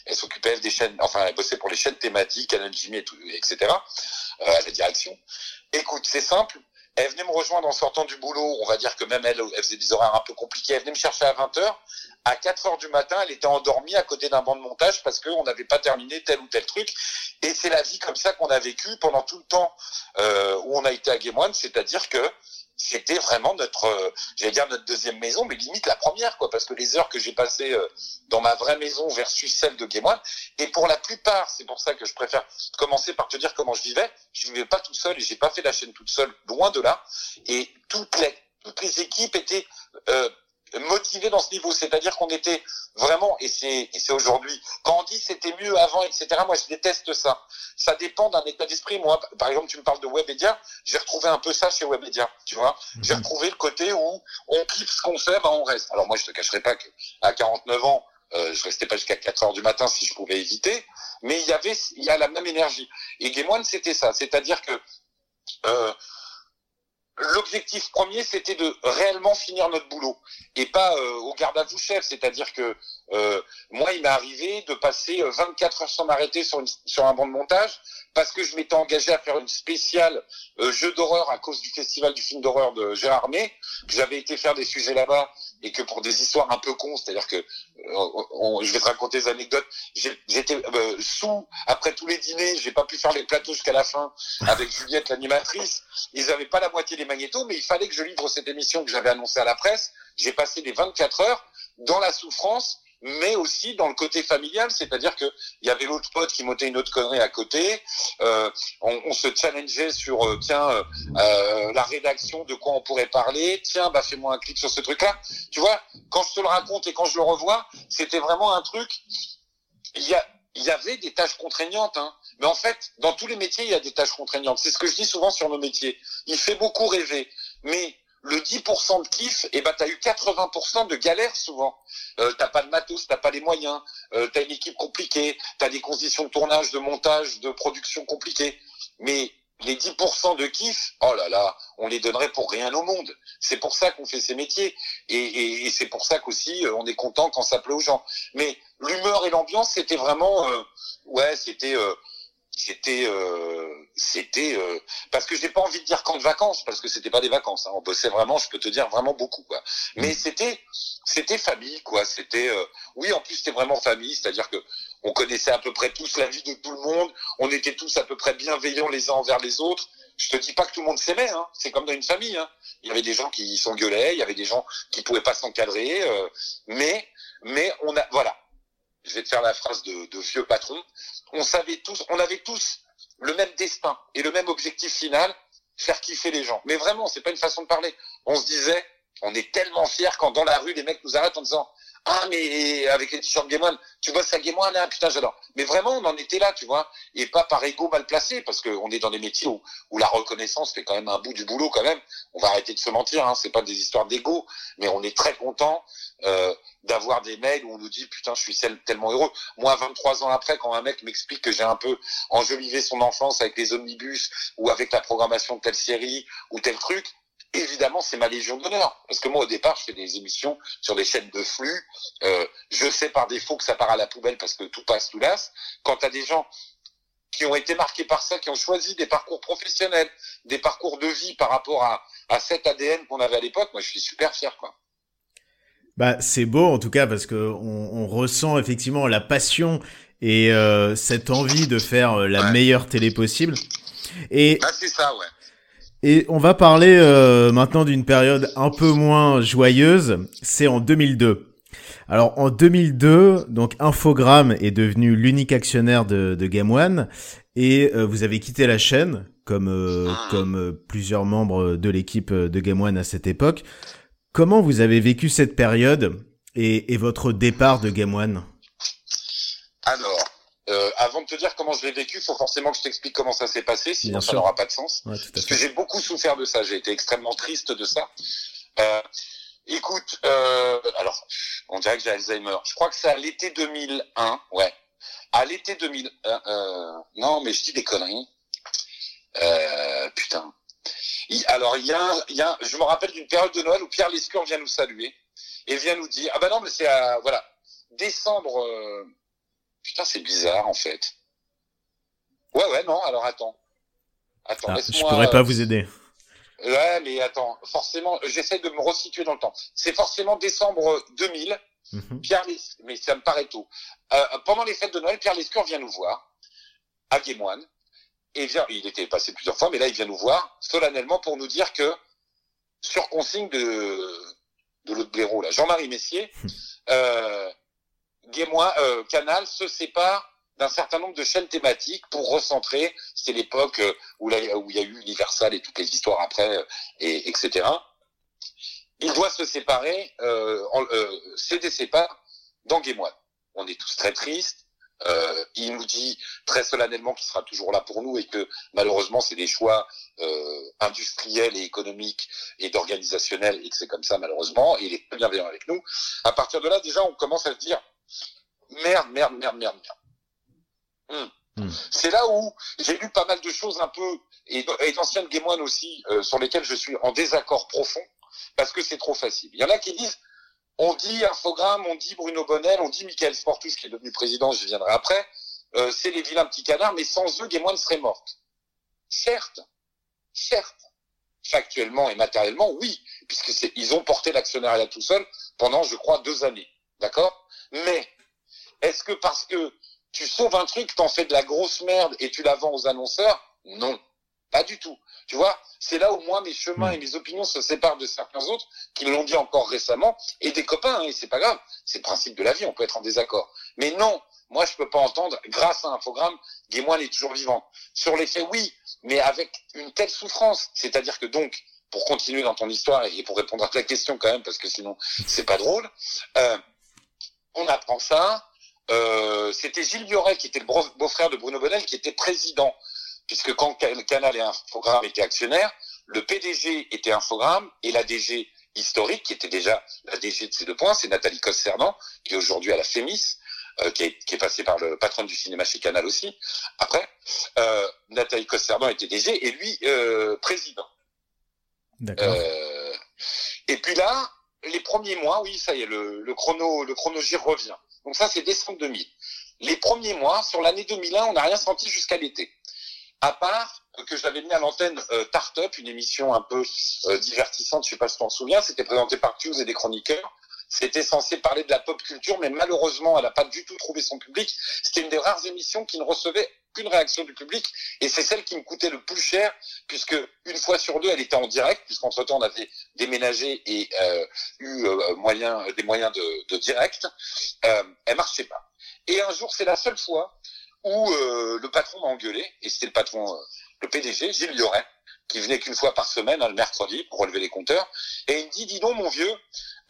Elle s'occupait des chaînes, enfin, elle bossait pour les chaînes thématiques, Canal Jimmy et tout, etc. Euh, la direction. Écoute, c'est simple. Elle venait me rejoindre en sortant du boulot. On va dire que même elle, elle faisait des horaires un peu compliqués. Elle venait me chercher à 20h. À 4h du matin, elle était endormie à côté d'un banc de montage parce qu'on n'avait pas terminé tel ou tel truc. Et c'est la vie comme ça qu'on a vécu pendant tout le temps euh, où on a été à Game. C'est-à-dire que c'était vraiment notre, euh, j'allais dire notre deuxième maison, mais limite la première, quoi, parce que les heures que j'ai passées euh, dans ma vraie maison versus celle de Game One, et pour la plupart, c'est pour ça que je préfère commencer par te dire comment je vivais. Je vivais pas tout seul et j'ai pas fait la chaîne toute seule, loin de là. Et toutes les, toutes les équipes étaient euh, motivés dans ce niveau. C'est-à-dire qu'on était vraiment, et c'est, et c'est aujourd'hui, quand on dit c'était mieux avant, etc., moi je déteste ça. Ça dépend d'un état d'esprit. Moi, par exemple, tu me parles de Webedia, j'ai retrouvé un peu ça chez Webedia, tu vois. J'ai retrouvé le côté où on kiffe ce qu'on fait, bah on reste. Alors moi, je te cacherai pas que à 49 ans, euh, je restais pas jusqu'à 4 heures du matin si je pouvais éviter, mais il y avait, il y a la même énergie. Et Game One, c'était ça. C'est-à-dire que, euh, l'objectif premier, c'était de réellement finir notre boulot et pas euh, au garde à vous chef. C'est-à-dire que euh, moi, il m'est arrivé de passer 24 heures sans m'arrêter sur, sur un banc de montage parce que je m'étais engagé à faire une spéciale euh, jeu d'horreur à cause du festival du film d'horreur de Gérard May. J'avais été faire des sujets là-bas et que pour des histoires un peu cons, c'est-à-dire que euh, je vais te raconter des anecdotes. J'étais euh, sous après tous les dîners, j'ai pas pu faire les plateaux jusqu'à la fin avec Juliette l'animatrice. Ils avaient pas la moitié des magnétos, mais il fallait que je livre cette émission que j'avais annoncée à la presse. J'ai passé les 24 heures dans la souffrance, mais aussi dans le côté familial, c'est-à-dire que il y avait l'autre pote qui montait une autre connerie à côté. Euh, on, on se challengeait sur euh, tiens euh, euh, la rédaction de quoi on pourrait parler. Tiens, bah fais-moi un clic sur ce truc-là. Tu vois, quand je te le raconte et quand je le revois, c'était vraiment un truc. Il y a il y avait des tâches contraignantes, hein. mais en fait, dans tous les métiers, il y a des tâches contraignantes. C'est ce que je dis souvent sur nos métiers. Il fait beaucoup rêver, mais le 10% de kiff, eh ben, t'as eu 80% de galère souvent. Euh, t'as pas de matos, t'as pas les moyens, euh, t'as une équipe compliquée, t'as des conditions de tournage, de montage, de production compliquées. Mais les 10% de kiff, oh là là, on les donnerait pour rien au monde. C'est pour ça qu'on fait ces métiers. Et, et- et c'est pour ça qu'aussi, euh, on est content quand ça plaît aux gens. Mais l'humeur et l'ambiance, c'était vraiment, euh, ouais, c'était, euh, c'était, euh, c'était, euh, parce que j'ai pas envie de dire camp de vacances, parce que c'était pas des vacances. hein. On bossait vraiment, je peux te dire vraiment beaucoup, quoi. Mais c'était, c'était famille, quoi. C'était, euh, oui, en plus c'était vraiment famille, c'est-à-dire que on connaissait à peu près tous la vie de tout le monde, on était tous à peu près bienveillants les uns envers les autres. Je te dis pas que tout le monde s'aimait, hein. c'est comme dans une famille. Hein. Il y avait des gens qui s'engueulaient, il y avait des gens qui pouvaient pas s'encadrer, euh, mais, mais on a, voilà. Je vais te faire la phrase de, vieux patron. On savait tous, on avait tous le même destin et le même objectif final, faire kiffer les gens. Mais vraiment, c'est pas une façon de parler. On se disait, on est tellement fiers quand dans la rue les mecs nous arrêtent en disant ah mais avec les t-shirts Game One, tu bosses à Game One, hein, putain j'adore. Mais vraiment on en était là, tu vois, et pas par ego mal placé, parce qu'on est dans des métiers où, où la reconnaissance fait quand même un bout du boulot quand même. On va arrêter de se mentir, hein, c'est pas des histoires d'ego, mais on est très content euh, d'avoir des mails où on nous dit putain je suis tellement heureux. Moi 23 ans après, quand un mec m'explique que j'ai un peu enjolivé son enfance avec les omnibus ou avec la programmation de telle série ou tel truc, évidemment, c'est ma légion d'honneur. Parce que moi, au départ, je fais des émissions sur des chaînes de flux. Euh, je sais par défaut que ça part à la poubelle parce que tout passe, tout lasse. Quand tu as des gens qui ont été marqués par ça, qui ont choisi des parcours professionnels, des parcours de vie par rapport à, à cet ADN qu'on avait à l'époque, moi, je suis super fier, quoi. Bah, c'est beau en tout cas parce que on, on ressent effectivement la passion et euh, cette envie de faire euh, la meilleure télé possible. Et Bah, c'est ça, ouais. Et on va parler euh, maintenant d'une période un peu moins joyeuse, c'est en 2002. Alors en 2002, donc Infogrames est devenu l'unique actionnaire de, de Game One et euh, vous avez quitté la chaîne comme euh, comme plusieurs membres de l'équipe de Game One à cette époque. Comment vous avez vécu cette période et, et votre départ de Game One? Avant de te dire comment je l'ai vécu, il faut forcément que je t'explique comment ça s'est passé, sinon Bien ça n'aura pas de sens. Ouais, Parce que j'ai beaucoup souffert de ça. J'ai été extrêmement triste de ça. Euh, écoute, euh, alors, on dirait que j'ai Alzheimer. Je crois que c'est à l'été 2001, ouais. À l'été 2001, euh, non, mais je dis des conneries. Putain. Il- alors, il y, a il y a je me rappelle d'une période de Noël où Pierre Lescure vient nous saluer et vient nous dire, ah bah non, mais c'est à, voilà, décembre, putain, c'est bizarre, en fait. Ouais, ouais, non, alors attends. Attends, Ah, je laisse-moi, pourrais euh, pas vous aider. Ouais, mais attends, forcément, j'essaie de me resituer dans le temps. C'est forcément décembre 2000. Mhm. Pierre Les... mais ça me paraît tôt. Euh, pendant les fêtes de Noël, Pierre Lescure vient nous voir à Guémoine. Et vient, il était passé plusieurs fois, mais là, il vient nous voir solennellement pour nous dire que, sur consigne de, de l'autre blaireau, là, Jean-Marie Messier, euh, Guémoine, euh, Canal se sépare d'un certain nombre de chaînes thématiques pour recentrer. C'était l'époque euh, où, où il y a eu Universal et toutes les histoires après, euh, et, etc. Il doit se séparer, euh, euh, ses parts dans Guémoine. On est tous très tristes. Euh, il nous dit très solennellement qu'il sera toujours là pour nous et que malheureusement c'est des choix euh, industriels et économiques et d'organisationnels et que c'est comme ça malheureusement. Il est très bienveillant avec nous. À partir de là, déjà, on commence à se dire merde, merde, merde, merde, merde. Hmm. Hmm. C'est là où j'ai lu pas mal de choses un peu et, et d'anciennes Guémoines aussi euh, sur lesquelles je suis en désaccord profond parce que c'est trop facile. Il y en a qui disent on dit Infogramme, on dit Bruno Bonnel, on dit Michael Sportus qui est devenu président, j'y viendrai après. Euh, c'est les vilains petits canards, mais sans eux, Guémoine serait morte. Certes, certes, factuellement et matériellement, oui, puisque ils ont porté l'actionnariat tout seul pendant, je crois, deux années. D'accord? Mais est-ce que parce que tu sauves un truc, t'en fais de la grosse merde et tu la vends aux annonceurs? Non, pas du tout. Tu vois, c'est là où moi mes chemins et mes opinions se séparent de certains autres qui me l'ont dit encore récemment et des copains. hein, et c'est pas grave, c'est le principe de la vie. On peut être en désaccord, mais non. Moi, je peux pas entendre. Grâce à un infogramme, Guémoine est toujours vivant. Sur les faits, oui, mais avec une telle souffrance. C'est-à-dire que donc, pour continuer dans ton histoire et pour répondre à ta question quand même, parce que sinon c'est pas drôle, euh, on apprend ça. Euh, c'était Gilles Biorel qui était le beau-frère de Bruno Bonnel qui était président, puisque quand Ca- Canal et Infogrames étaient actionnaires, le PDG était Infogrames et la DG historique, qui était déjà la DG de ces deux points, c'est Nathalie Cosse-Cernand, qui est aujourd'hui à la FEMIS, euh, qui, est, qui est passée par le patron du cinéma chez Canal aussi. Après, euh, Nathalie Cosse-Cernand était DG et lui euh, président. D'accord. Euh, et puis là, les premiers mois, oui, ça y est, le, le chrono, le chronogire revient. Donc ça, c'est décembre 2000. Les premiers mois, sur l'année 2001, on n'a rien senti jusqu'à l'été. À part que j'avais mis à l'antenne euh, Tart Up, une émission un peu euh, divertissante, je sais pas si tu t'en souviens, c'était présenté par Hughes et des chroniqueurs. C'était censé parler de la pop culture, mais malheureusement, elle n'a pas du tout trouvé son public. C'était une des rares émissions qui ne recevait qu'une réaction du public, et c'est celle qui me coûtait le plus cher, puisque une fois sur deux, elle était en direct, puisqu'entre temps, on avait déménagé et euh, eu euh, des moyens de, direct. Euh, elle marchait pas. Et un jour, c'est la seule fois où euh, le patron m'a engueulé, et c'était le patron, le PDG, Gilles qui venait qu'une fois par semaine, hein, le mercredi, pour relever les compteurs, et il me dit, dis donc mon vieux,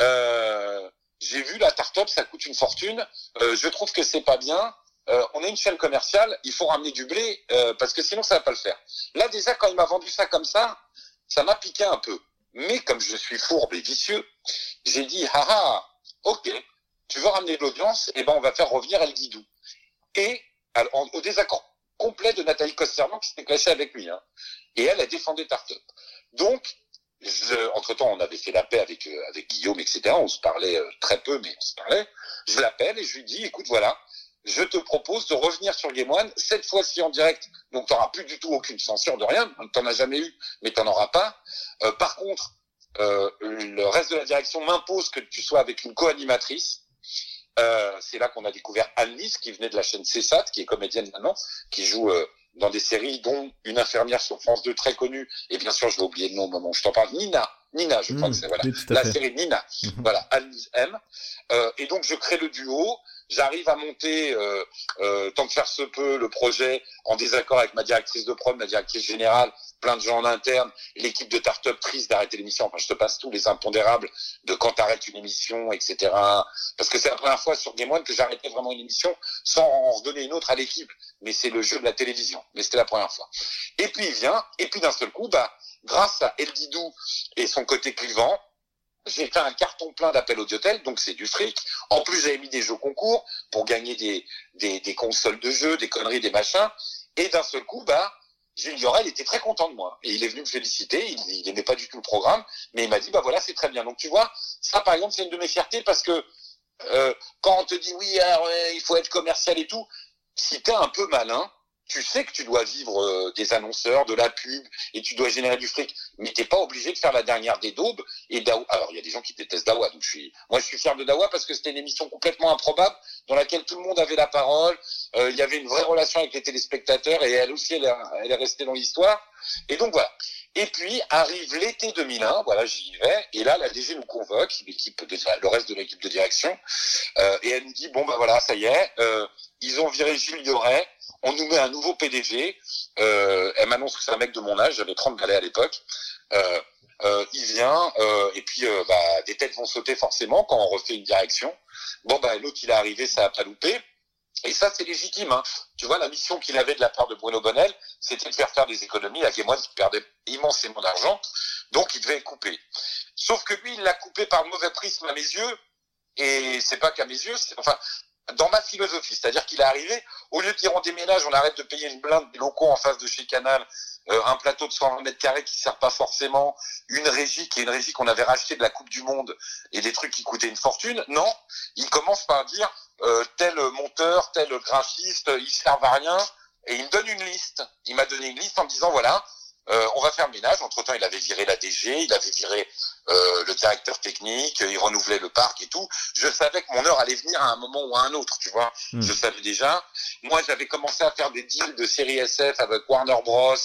euh, j'ai vu la start-up, ça coûte une fortune, euh, je trouve que c'est pas bien, euh, on est une chaîne commerciale, il faut ramener du blé, euh, parce que sinon ça va pas le faire. Là déjà, quand il m'a vendu ça comme ça, ça m'a piqué un peu. Mais comme je suis fourbe et vicieux, j'ai dit, ah ah, ok, tu veux ramener de l'audience, et ben on va faire revenir El Guidou. Et au désaccord complet de Nathalie Costerman qui s'était clashée avec lui. Hein. Et elle a défendu Startup. Donc, entre-temps, on avait fait la paix avec, euh, avec Guillaume, etc. On se parlait euh, très peu, mais on se parlait. Je l'appelle et je lui dis, écoute, voilà, je te propose de revenir sur Game One, cette fois-ci en direct. Donc, tu n'auras plus du tout aucune censure de rien. Tu n'en as jamais eu, mais tu n'en auras pas. Euh, par contre, le reste de la direction m'impose que tu sois avec une co-animatrice. Euh, c'est là qu'on a découvert Anne-Lise, qui venait de la chaîne CSAT, qui est comédienne maintenant, qui joue euh, dans des séries, dont une infirmière sur France 2 très connue, et bien sûr, je vais oublier le nom au moment où je t'en parle, Nina. Nina, je crois Mmh, que c'est, voilà. La série Nina. Mhm. Voilà, Anne-Lise M. Euh, et donc, je crée le duo. J'arrive à monter, euh, euh, tant que faire se peut, le projet en désaccord avec ma directrice de prom, ma directrice générale, plein de gens en interne, l'équipe de Startup triste d'arrêter l'émission. Enfin, je te passe tous les impondérables de quand t'arrêtes une émission, etc. Parce que c'est la première fois sur Game One que j'arrêtais vraiment une émission sans en redonner une autre à l'équipe. Mais c'est le jeu de la télévision. Mais c'était la première fois. Et puis il vient, et puis d'un seul coup, bah, grâce à El Didou et son côté clivant, j'ai fait un carton plein d'appels au hôtel, donc c'est du fric. En plus, j'avais mis des jeux concours pour gagner des, des, des consoles de jeux, des conneries, des machins. Et d'un seul coup, bah, Gilles Yorel était très content de moi. Et il est venu me féliciter. Il, il aimait pas du tout le programme, mais il m'a dit, bah voilà, c'est très bien. Donc tu vois, ça par exemple, c'est une de mes fiertés parce que euh, quand on te dit oui, alors, il faut être commercial et tout, si t'es un peu malin, tu sais que tu dois vivre euh, des annonceurs, de la pub, et tu dois générer du fric, mais t'es pas obligé de faire la dernière des daubes. Et alors il y a des gens qui détestent Dawa, donc je suis, moi je suis fier de Dawa parce que c'était une émission complètement improbable dans laquelle tout le monde avait la parole. Euh, il y avait une vraie relation avec les téléspectateurs et elle aussi, elle est, restée dans l'histoire. Et donc voilà. Et puis arrive l'été 2001, voilà, j'y vais, et là la DG nous convoque, l'équipe, le reste de l'équipe de direction, euh, et elle nous dit bon ben voilà, ça y est, ils ont viré Gilles Yoret, on nous met un nouveau PDG. Euh, elle m'annonce que c'est un mec de mon âge, j'avais 30 balais à l'époque. Euh, euh, il vient, et puis bah, des têtes vont sauter forcément quand on refait une direction. Bon, bah, l'autre, il est arrivé, ça a pas loupé. Et ça, c'est légitime. Hein. Tu vois, la mission qu'il avait de la part de Bruno Bonnel, c'était de faire faire des économies à Game One qui perdait immensément d'argent. Donc, il devait couper. Sauf que lui, il l'a coupé par mauvais prisme à mes yeux. Et c'est pas qu'à mes yeux, enfin, dans ma philosophie. C'est-à-dire qu'il est arrivé, au lieu de dire on déménage, on arrête de payer une blinde des locaux en face de chez Canal, euh, un plateau de 120 mètres carrés qui sert pas forcément, une régie qui est une régie qu'on avait rachetée de la Coupe du Monde et des trucs qui coûtaient une fortune. Non, il commence par dire euh, tel monteur, tel graphiste, ils servent à rien. Et il me donne une liste. Il m'a donné une liste en me disant voilà, euh, on va faire le ménage. Entre temps, il avait viré la DG, il avait viré euh, le directeur technique, il renouvelait le parc et tout. Je savais que mon heure allait venir à un moment ou à un autre, tu vois. Mm. Je savais déjà. Moi, j'avais commencé à faire des deals de série SF avec Warner Bros,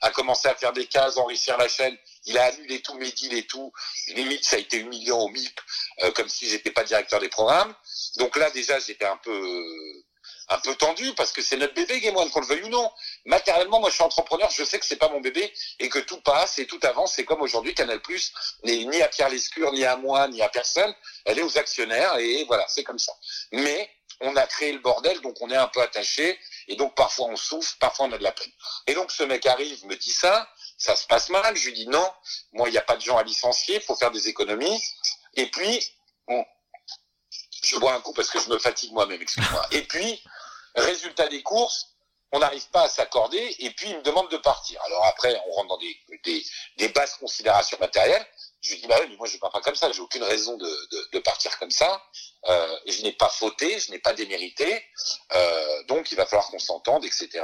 à commencer à faire des cases, enrichir la chaîne. Il a annulé tous mes deals et tout. Limite, ça a été humiliant au MIP, euh, comme si j'étais pas directeur des programmes. Donc là, déjà, j'étais un peu un peu tendu parce que c'est notre bébé Game qu'on le veuille ou non. Matériellement, moi je suis entrepreneur, je sais que c'est pas mon bébé et que tout passe et tout avance. C'est comme aujourd'hui Canal Plus n'est ni à Pierre Lescure, ni à moi, ni à personne. Elle est aux actionnaires et voilà, c'est comme ça. Mais on a créé le bordel, donc on est un peu attaché et donc parfois on souffre, parfois on a de la peine. Et donc ce mec arrive, me dit ça, ça se passe mal. Je lui dis non, moi il n'y a pas de gens à licencier, faut faire des économies. Et puis bon, je bois un coup parce que je me fatigue moi-même, excuse-moi. Et puis, résultat des courses, on n'arrive pas à s'accorder et puis il me demande de partir. Alors après, on rentre dans des, des, des basses considérations matérielles. Je lui dis, bah oui, mais moi je pars pas comme ça, j'ai aucune raison de, de, de partir comme ça. Euh, je n'ai pas fauté, je n'ai pas démérité, euh, donc il va falloir qu'on s'entende, etc.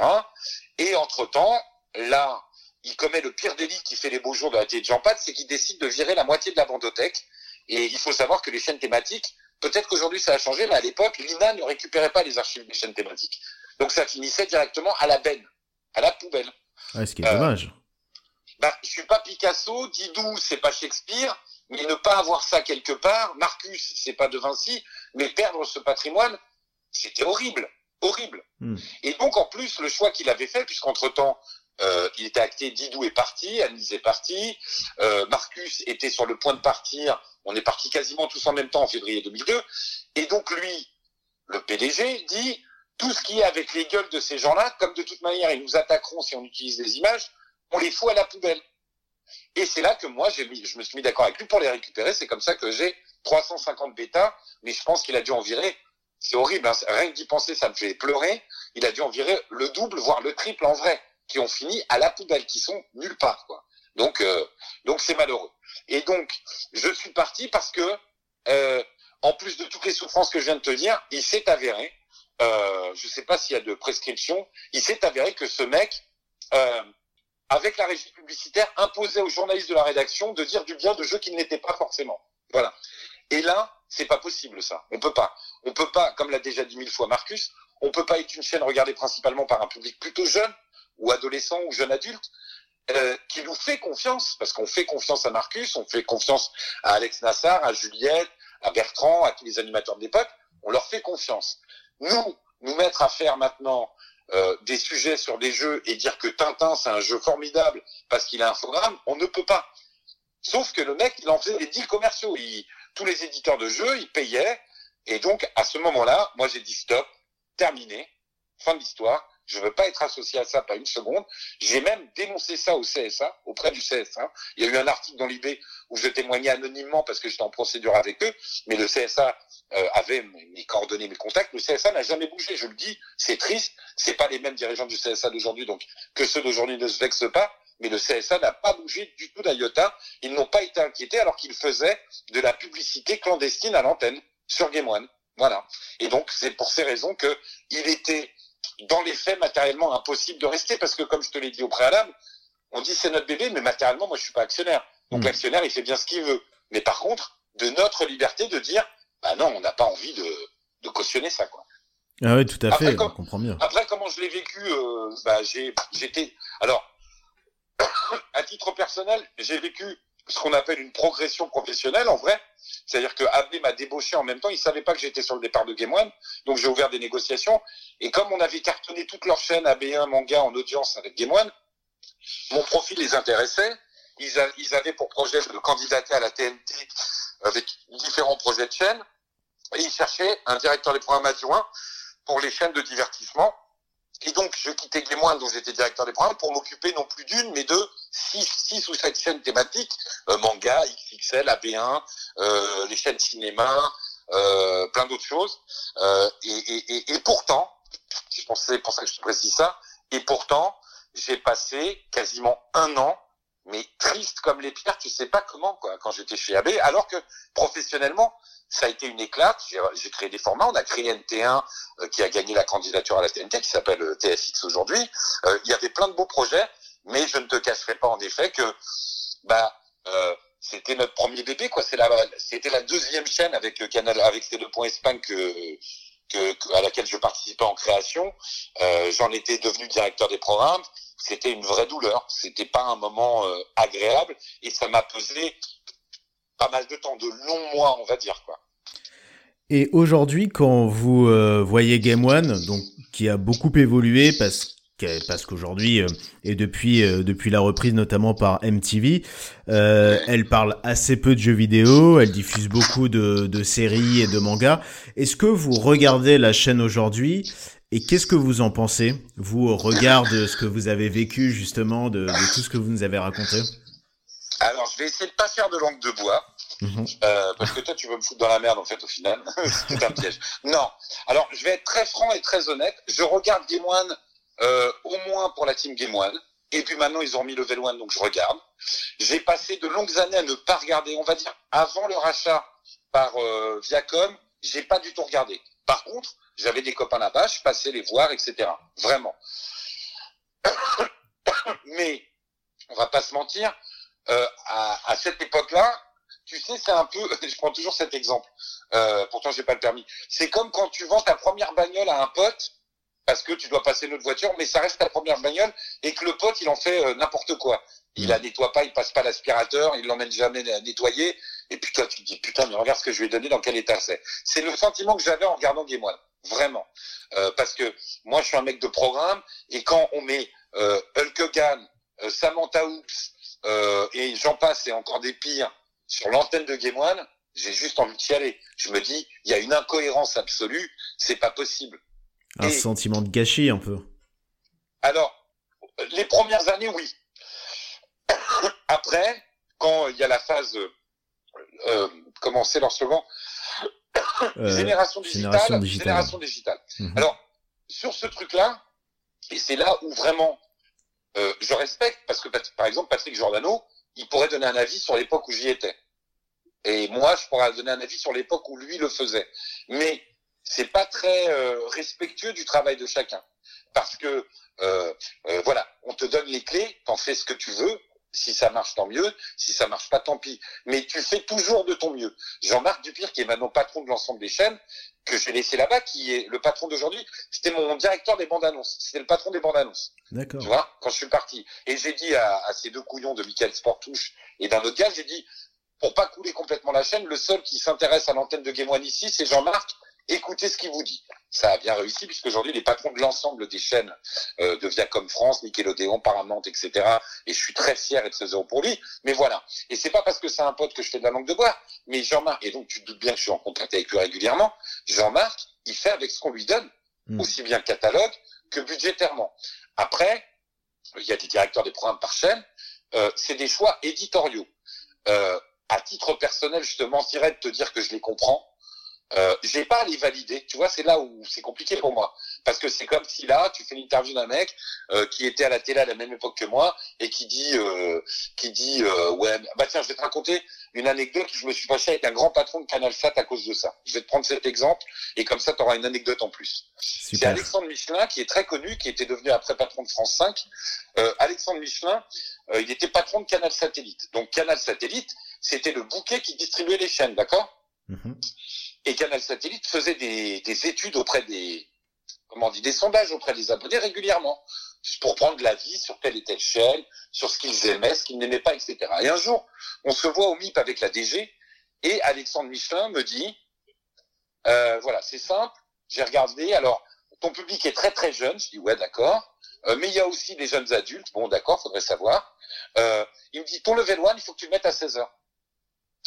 Et entre-temps, là, il commet le pire délit qui fait les beaux jours de la télé de Jean Pat, c'est qu'il décide de virer la moitié de la bandothèque. Et il faut savoir que les chaînes thématiques, peut-être qu'aujourd'hui ça a changé, mais à l'époque, l'INA ne récupérait pas les archives des chaînes thématiques. Donc ça finissait directement à la benne, à la poubelle. Ouais, ce qui est dommage. Ben, je suis pas Picasso, Didou, c'est pas Shakespeare, mais ne pas avoir ça quelque part, Marcus, c'est pas De Vinci, mais perdre ce patrimoine, c'était horrible, horrible. Hmm. Et donc en plus, le choix qu'il avait fait, puisqu'entre-temps, euh, il était acté, Didou est parti, Anise est parti, euh, Marcus était sur le point de partir, on est parti quasiment tous en même temps en février 2002, et donc lui, le PDG, dit tout ce qui est avec les gueules de ces gens-là, comme de toute manière ils nous attaqueront si on utilise des images, on les fout à la poubelle. Et c'est là que moi, mis, je me suis mis d'accord avec lui pour les récupérer. C'est comme ça que j'ai 350 bêtas, mais je pense qu'il a dû en virer. C'est horrible, hein. rien que d'y penser, ça me fait pleurer. Il a dû en virer le double, voire le triple en vrai, qui ont fini à la poubelle, qui sont nulle part, quoi. Donc, euh, donc c'est malheureux. Et donc, je suis parti parce que, euh, en plus de toutes les souffrances que je viens de te dire, il s'est avéré, euh, je sais pas s'il y a de prescription, il s'est avéré que ce mec, euh, avec la régie publicitaire, imposait aux journalistes de la rédaction de dire du bien de jeux qui ne l'étaient pas forcément. Voilà. Et là, c'est pas possible ça. On peut pas. On peut pas, comme l'a déjà dit mille fois Marcus, on peut pas être une chaîne regardée principalement par un public plutôt jeune ou adolescent ou jeune adulte euh, qui nous fait confiance parce qu'on fait confiance à Marcus, on fait confiance à Alex Nassar, à Juliette, à Bertrand, à tous les animateurs de l'époque. On leur fait confiance. nous, nous mettre à faire maintenant euh, des sujets sur des jeux et dire que Tintin c'est un jeu formidable parce qu'il a un infogramme, on ne peut pas. Sauf que le mec, il en faisait des deals commerciaux. Il, tous les éditeurs de jeux, ils payaient. Et donc, à ce moment-là, moi, j'ai dit stop, terminé, fin de l'histoire. Je veux pas être associé à ça, pas une seconde. J'ai même dénoncé ça au CSA, auprès du CSA. Il y a eu un article dans l'IB où je témoignais anonymement parce que j'étais en procédure avec eux, mais le CSA euh, avait mes coordonnées, mes contacts. Le CSA n'a jamais bougé. Je le dis, c'est triste. C'est pas les mêmes dirigeants du CSA d'aujourd'hui, donc que ceux d'aujourd'hui ne se vexent pas. Mais le CSA n'a pas bougé du tout d'IOTA. Ils n'ont pas été inquiétés alors qu'ils faisaient de la publicité clandestine à l'antenne sur Game One. Voilà. Et donc, c'est pour ces raisons que il était dans les faits matériellement impossible de rester parce que comme je te l'ai dit au préalable, on dit c'est notre bébé, mais matériellement moi je suis pas actionnaire. Donc Mm. l'actionnaire il fait bien ce qu'il veut. Mais par contre, de notre liberté de dire bah non, on n'a pas envie de, de cautionner ça quoi. Ah oui, tout à Après, fait, quand- on comprend bien. Après comment je l'ai vécu, euh, bah j'ai j'étais alors à titre personnel, j'ai vécu ce qu'on appelle une progression professionnelle en vrai. C'est-à-dire que AB m'a débauché en même temps. Il savait pas que j'étais sur le départ de Game One. Donc j'ai ouvert des négociations. Et comme on avait cartonné toute leur chaîne AB1 manga en audience avec Game One, mon profil les intéressait. Ils, avaient pour projet de candidater à la TNT avec différents projets de chaînes. Et ils cherchaient un directeur des programmes adjoints pour les chaînes de divertissement. Et donc, je quittais One, dont j'étais directeur des programmes, pour m'occuper non plus d'une, mais de six, six ou sept chaînes thématiques, euh, manga, XXL, AB1, euh, les chaînes cinéma, euh, plein d'autres choses. Euh, et, et, et, et pourtant, c'est pour ça que je précise ça, et pourtant, j'ai passé quasiment un an, mais triste comme les pierres, tu sais pas comment, quoi, quand j'étais chez AB, alors que professionnellement, ça a été une éclate. J'ai- créé des formats. On a créé NT1 euh, qui a gagné la candidature à la TNT, qui s'appelle euh, TFX aujourd'hui. Euh, il y avait plein de beaux projets, mais je ne te cacherai pas en effet que bah euh, c'était notre premier bébé quoi. C'est la c'était la deuxième chaîne avec le canal avec ces deux points Espagne que, à laquelle je participais en création. Euh, J'en étais devenu directeur des programmes. C'était une vraie douleur. C'était pas un moment euh, agréable et ça m'a pesé pas mal de temps, de longs mois on va dire quoi. Et aujourd'hui, quand vous euh, voyez Game One, donc qui a beaucoup évolué parce parce qu'aujourd'hui euh, et depuis euh, depuis la reprise notamment par MTV, euh, elle parle assez peu de jeux vidéo, elle diffuse beaucoup de, de séries et de mangas. Est-ce que vous regardez la chaîne aujourd'hui et qu'est-ce que vous en pensez Vous au regard de ce que vous avez vécu justement, de, de tout ce que vous nous avez raconté? Alors je vais essayer de pas faire de langue de bois. Mhm. Euh, parce que toi, tu veux me foutre dans la merde, en fait, au final. C'est un piège. Non. Alors, je vais être très franc et très honnête. Je regarde Game One, euh, au moins pour la team Game One. Et puis maintenant, ils ont mis Level One, donc je regarde. J'ai passé de longues années à ne pas regarder. On va dire, avant le rachat par euh, Viacom, j'ai pas du tout regardé. Par contre, j'avais des copains là-bas, je passais les voir, etc. Vraiment. Mais, on va pas se mentir, euh, à, à cette époque-là, tu sais, c'est un peu, je prends toujours cet exemple, euh, pourtant j'ai pas le permis. C'est comme quand tu vends ta première bagnole à un pote, parce que tu dois passer notre voiture, mais ça reste ta première bagnole, et que le pote, il en fait euh, n'importe quoi. Il la nettoie pas, il passe pas l'aspirateur, il l'emmène jamais à nettoyer, et puis toi, tu te dis, putain, mais regarde ce que je lui ai donné, dans quel état c'est. C'est le sentiment que j'avais en regardant Game One. Vraiment. Euh, parce que moi, je suis un mec de programme, et quand on met euh, Hulk Hogan, euh, Samantha Hoops, euh, et j'en passe, et encore des pires, sur l'antenne de Game One, j'ai juste envie de chialer. Je me dis, il y a une incohérence absolue, c'est pas possible. Un Et- sentiment de gâchis un peu. Alors, les premières années, oui. Après, quand il y a la phase, euh, euh, comment c'est leur slogan Euh, Génération digitale. génération digitale. Génération digitale. Mhm. Alors, sur ce truc-là, et c'est là où vraiment euh, je respecte, parce que par exemple, Patrick Giordano, il pourrait donner un avis sur l'époque où j'y étais. Et moi, je pourrais donner un avis sur l'époque où lui le faisait. Mais c'est pas très euh, respectueux du travail de chacun. Parce que, euh, euh, voilà, on te donne les clés, t'en fais ce que tu veux. Si ça marche, tant mieux. Si ça marche pas, tant pis. Mais tu fais toujours de ton mieux. Jean-Marc Dupire, qui est maintenant patron de l'ensemble des chaînes, que j'ai laissé là-bas, qui est le patron d'aujourd'hui, c'était mon directeur des bandes annonces. C'était le patron des bandes annonces. D'accord. Tu vois, quand je suis parti. Et j'ai dit à, à ces deux couillons de Michael Sportouche et d'un autre gars, j'ai dit, pour pas couler complètement la chaîne, le seul qui s'intéresse à l'antenne de Game One ici, c'est Jean-Marc. Écoutez ce qu'il vous dit. ça a bien réussi puisqu'aujourd'hui les patrons de l'ensemble des chaînes euh, de Viacom France, Nickelodeon, Paramount, etc. Et je suis très fier et très heureux pour lui. Mais voilà. Et c'est pas parce que c'est un pote que je fais de la langue de bois. Mais Jean-Marc, et donc tu te doutes bien que je suis en contact avec lui régulièrement. Jean-Marc, il fait avec ce qu'on lui donne, Mm. aussi bien catalogue que budgétairement. Après, il y a des directeurs des programmes par chaîne. Euh, c'est des choix éditoriaux. Euh, à titre personnel, je te mentirais de te dire que je les comprends. Euh, j'ai pas à les valider, tu vois, c'est là où c'est compliqué pour moi. Parce que c'est comme si là, tu fais l'interview d'un mec euh, qui était à la télé à la même époque que moi et qui dit, euh, qui dit, euh, ouais, bah tiens, je vais te raconter une anecdote. Je me suis fâché avec un grand patron de Canal Sat à cause de ça. Je vais te prendre cet exemple et comme ça, tu auras une anecdote en plus. C'est. Alexandre Michelin qui est très connu, qui était devenu après patron de France 5. Euh, Alexandre Michelin, euh, il était patron de Canal Satellite. Donc Canal Satellite, c'était le bouquet qui distribuait les chaînes, d'accord? Mhm. Et Canal Satellite faisait des, des études auprès des, comment on dit, des sondages auprès des abonnés régulièrement pour prendre l'avis sur telle et telle chaîne, sur ce qu'ils aimaient, ce qu'ils n'aimaient pas, etc. Et un jour, on se voit au MIP avec la DG et Alexandre Michelin me dit, euh, voilà, c'est simple, j'ai regardé, alors ton public est très très jeune, je dis ouais d'accord, Euh, mais il y a aussi des jeunes adultes, bon d'accord, faudrait savoir. Euh, il me dit ton level 1, il faut que tu le mettes à 16h.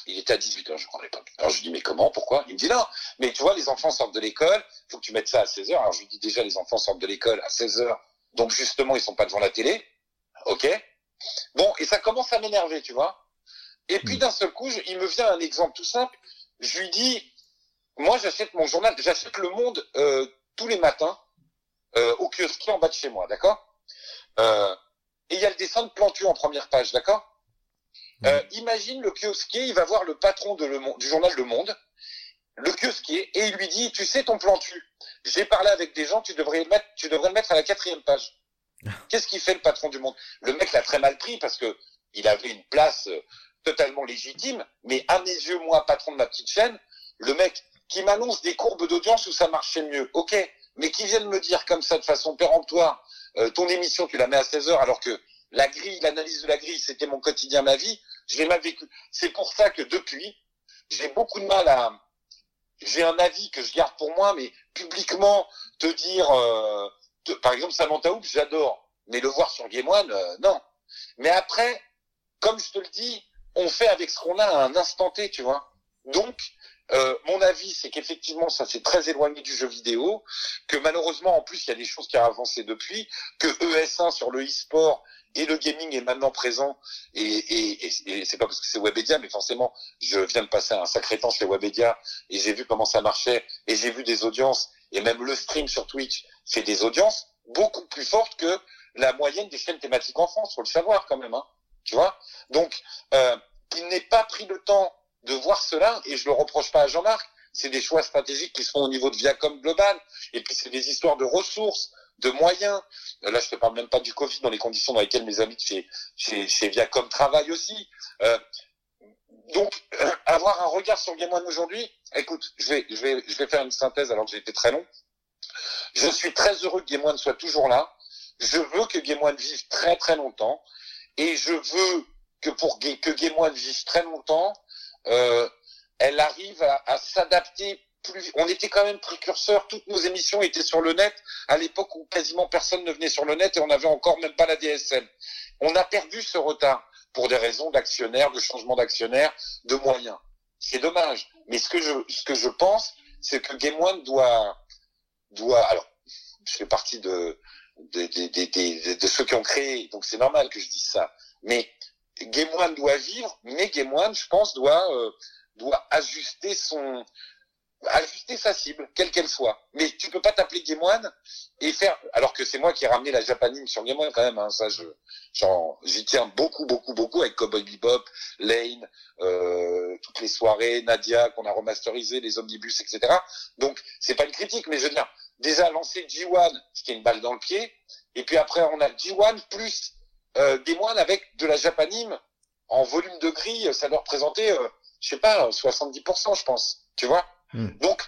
Il était à 18h, je crois à l'époque. Alors je lui dis mais comment, pourquoi? Il me dit non, mais tu vois, les enfants sortent de l'école, il faut que tu mettes ça à 16h. Alors je lui dis déjà les enfants sortent de l'école à 16h, donc justement ils sont pas devant la télé. Ok Bon, et ça commence à m'énerver, tu vois. Et puis d'un seul coup, je- il me vient un exemple tout simple. Je lui dis, moi j'achète mon journal, j'achète Le Monde euh, tous les matins euh, au kiosque en bas de chez moi, d'accord? Euh, Et il y a le dessin de Plantu en première page, d'accord? Euh, Imagine le kiosquier, il va voir le patron de le Monde- du journal Le Monde, le kiosquier, et il lui dit, tu sais ton Plantu, j'ai parlé avec des gens, tu devrais le mettre, tu devrais le mettre à la quatrième page. Qu'est-ce qu'il fait le patron du Monde? Le mec l'a très mal pris parce que il avait une place euh, totalement légitime, mais à mes yeux, moi, patron de ma petite chaîne, le mec qui m'annonce des courbes d'audience où ça marchait mieux, ok, mais qui vient de me dire comme ça de façon péremptoire, euh, ton émission, tu la mets à 16 heures alors que la grille, l'analyse de la grille, c'était mon quotidien, ma vie, je l'ai mal vécu. C'est pour ça que depuis, j'ai beaucoup de mal à... J'ai un avis que je garde pour moi, mais publiquement, te dire... euh, par exemple, Samantha Hoop, j'adore, mais le voir sur Game One, euh, non. Mais après, comme je te le dis, on fait avec ce qu'on a à un instant T, tu vois. Donc, euh, mon avis, c'est qu'effectivement, ça s'est très éloigné du jeu vidéo, que malheureusement, en plus, il y a des choses qui ont avancé depuis, que ES1 sur le e-sport et le gaming est maintenant présent, et, et, et, c'est pas parce que c'est Webedia, mais forcément, je viens de passer un sacré temps chez Webedia, et j'ai vu comment ça marchait, et j'ai vu des audiences, et même le stream sur Twitch fait des audiences beaucoup plus fortes que la moyenne des chaînes thématiques en France, faut le savoir quand même, hein, tu vois. Donc, euh, il n'est pas pris le temps de voir cela, et je le reproche pas à Jean-Marc, c'est des choix stratégiques qui se font au niveau de Viacom global, et puis c'est des histoires de ressources, de moyens. Euh, Là, je te parle même pas du Covid, dans les conditions dans lesquelles mes amis de chez, chez, chez Viacom travaillent aussi. Euh, donc, euh, avoir un regard sur Game aujourd'hui, écoute, je vais, je vais, je vais faire une synthèse alors que j'ai été très long. Je suis très heureux que Game One soit toujours là. Je veux que Game One vive très très longtemps. Et je veux que pour que Game One vive très longtemps, euh, elle arrive à, à s'adapter On était quand même précurseurs. Toutes nos émissions étaient sur le net à l'époque où quasiment personne ne venait sur le net et on n'avait encore même pas la DSL. On a perdu ce retard pour des raisons d'actionnaires, de changement d'actionnaire, de moyens. C'est dommage. Mais ce que je, ce que je pense, c'est que Game One doit, doit, alors, je fais partie de, de, de- de ceux qui ont créé, donc c'est normal que je dise ça. Mais Game One doit vivre, mais Game One, je pense, doit, euh, doit ajuster son, ajuster sa cible, quelle qu'elle soit. Mais tu peux pas t'appeler Game One et faire, alors que c'est moi qui ai ramené la Japanime sur Game One quand même, hein, ça je, j'y tiens beaucoup, beaucoup, beaucoup avec Cowboy Bebop, Lane, euh, toutes les soirées, Nadia qu'on a remasterisé, les omnibus, etc. Donc c'est pas une critique, mais je veux dire, déjà lancer G1, ce qui est une balle dans le pied, et puis après on a G1 plus euh, Game One avec de la Japanime en volume de grille, ça doit représenter, euh, je sais pas, 70%, je pense, tu vois? Donc,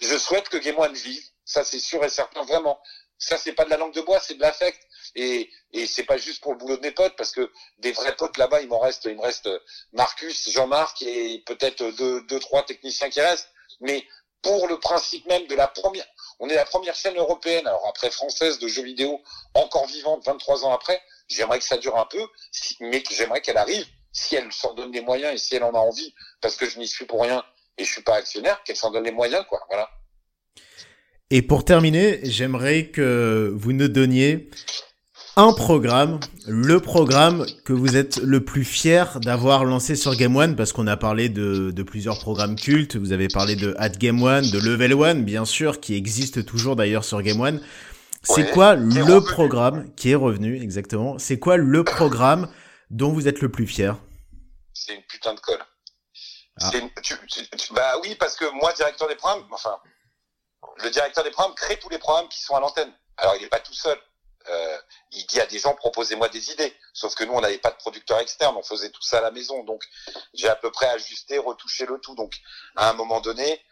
je souhaite que Game One vive, ça c'est sûr et certain, vraiment. Ça c'est pas de la langue de bois, c'est de l'affect. Et, et c'est pas juste pour le boulot de mes potes, parce que des vrais potes là-bas, il m'en reste, il me reste Marcus, Jean-Marc et peut-être deux, deux, trois techniciens qui restent. Mais pour le principe même de la première, On est la première chaîne européenne, alors après française de jeux vidéo, encore vivante 23 ans après. J'aimerais que ça dure un peu, mais j'aimerais qu'elle arrive, si elle s'en donne les moyens et si elle en a envie, parce que je n'y suis pour rien et je suis pas actionnaire, qu'elle s'en donne les moyens, quoi. Voilà. Et pour terminer, j'aimerais que vous nous donniez un programme, le programme que vous êtes le plus fier d'avoir lancé sur Game One, parce qu'on a parlé de, de, plusieurs programmes cultes, vous avez parlé de At Game One, de Level One, bien sûr, qui existe toujours d'ailleurs sur Game One. C'est quoi le programme qui est revenu, exactement? C'est quoi le programme dont vous êtes le plus fier? C'est une putain de colle. Ah. bah oui, parce que moi, directeur des programmes, enfin, le directeur des programmes crée tous les programmes qui sont à l'antenne. Alors, il n'est pas tout seul euh, il dit à des gens proposez-moi des idées. Sauf que nous, on n'avait pas de producteur externe, on faisait tout ça à la maison. Donc, j'ai à peu près ajusté, retouché le tout. Donc, à un moment donné,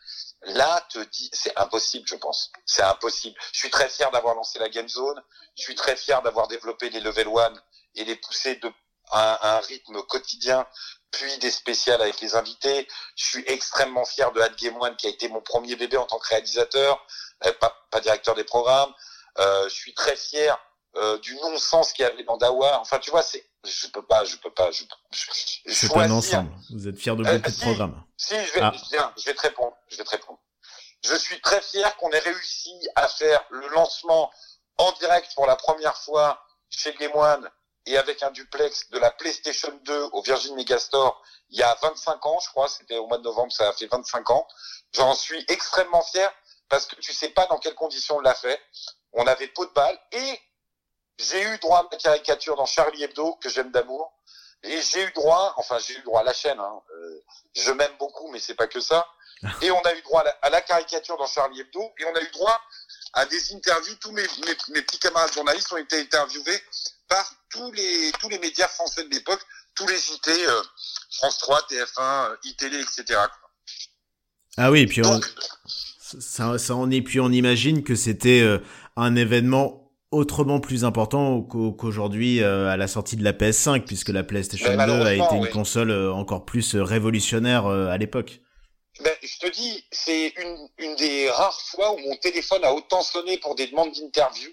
là, te dit, c'est impossible, je pense. C'est impossible. Je suis très fier d'avoir lancé la Game Zone. Je suis très fier d'avoir développé les Level One et les pousser de à un rythme quotidien, puis des spéciales avec les invités. Je suis extrêmement fier de Had Game One, qui a été mon premier bébé en tant que réalisateur, euh, pas, pas directeur des programmes. Euh, je suis très fier euh, du non-sens qu'il y avait dans Dawa. Enfin, tu vois, c'est, je peux pas, je peux pas, je, je C'est un ensemble. Vous êtes fier de beaucoup de si, programmes. Si, je vais, ah. je vais te répondre. Je vais te répondre. Je suis très fier qu'on ait réussi à faire le lancement en direct pour la première fois chez Game One et avec un duplex de la PlayStation 2 au Virgin Megastore il y a 25 ans, je crois, c'était au mois de novembre, ça a fait 25 ans. J'en suis extrêmement fier parce que tu sais pas dans quelles conditions on l'a fait. On avait peau de balle et j'ai eu droit à ma caricature dans Charlie Hebdo que j'aime d'amour. Et j'ai eu droit, enfin j'ai eu droit à la chaîne, hein, euh, je m'aime beaucoup, mais c'est pas que ça. Et on a eu droit à la, caricature dans Charlie Hebdo, et on a eu droit à des interviews. Tous mes, mes, petits camarades journalistes ont été interviewés par tous les tous les médias français de l'époque, tous les JT, euh, France 3, TF1, euh, iTélé, etc. Ah oui, et puis on, ça, ça on est, puis on imagine que c'était euh, un événement autrement plus important qu'aujourd'hui euh, à la sortie de la PS5 puisque la PlayStation 2 a été une console encore plus révolutionnaire à l'époque. Ben, je te dis, c'est une, une des rares fois où mon téléphone a autant sonné pour des demandes d'interview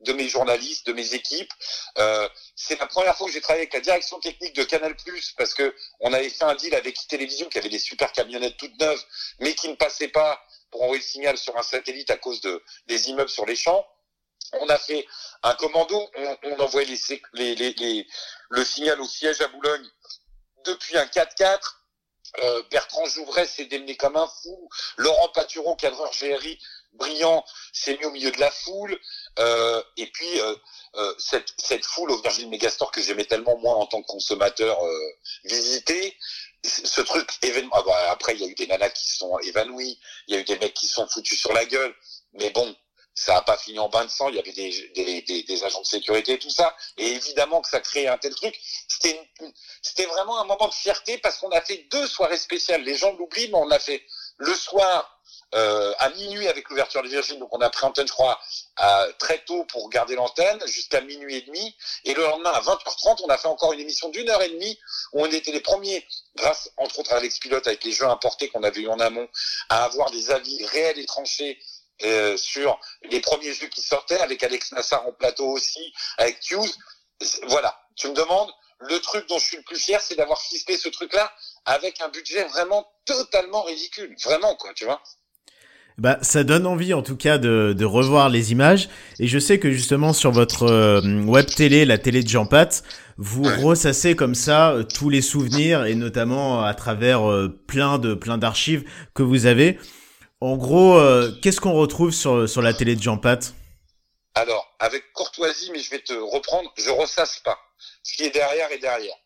de mes journalistes, de mes équipes. Euh, c'est la première fois que j'ai travaillé avec la direction technique de Canal+, parce que on avait fait un deal avec Télévision qui avait des super camionnettes toutes neuves, mais qui ne passaient pas pour envoyer le signal sur un satellite à cause de des immeubles sur les champs on a fait un commando, on, envoyait les, les, les, le signal au siège à Boulogne depuis un 4x4. Euh, Bertrand Jouvray s'est démené comme un fou. Laurent Patureau, cadreur GRI, brillant, s'est mis au milieu de la foule. Euh, et puis euh, euh cette, cette foule au Virgin Megastore que j'aimais tellement moi en tant que consommateur euh, visiter. Ce truc événement. Ah bah, après, il y a eu des nanas qui sont évanouies, il y a eu des mecs qui sont foutus sur la gueule. Mais bon, ça n'a pas fini en bain de sang, il y avait des, des, des, des, agents de sécurité et tout ça. Et évidemment que ça créait un tel truc. C'était vraiment un moment de fierté parce qu'on a fait deux soirées spéciales. Les gens l'oublient, mais on a fait le soir euh, à minuit avec l'ouverture de Virgin. Donc on a pris antenne, je crois, à, très tôt pour garder l'antenne, jusqu'à minuit et demi. Et le lendemain, à 20h30, on a fait encore une émission d'une heure et demie où on était les premiers, grâce entre autres à Alex Pilote, avec les jeux importés qu'on avait eu en amont, à avoir des avis réels et tranchés euh, sur les premiers jeux qui sortaient, avec Alex Nassar en plateau aussi, avec Hughes. Voilà, tu me demandes, le truc dont je suis le plus fier, c'est d'avoir ficelé ce truc-là avec un budget vraiment totalement ridicule. Vraiment, quoi, tu vois. Bah, ça donne envie en tout cas de, de, revoir les images. Et je sais que justement sur votre euh, web télé, la télé de Jean Pat, vous ressassez comme ça euh, tous les souvenirs et notamment à travers plein de plein d'archives que vous avez. En gros, euh, qu'est-ce qu'on retrouve sur, sur la télé de Jean Pat Alors, avec courtoisie, mais je vais te reprendre, je ressasse pas. Ce qui est derrière est derrière.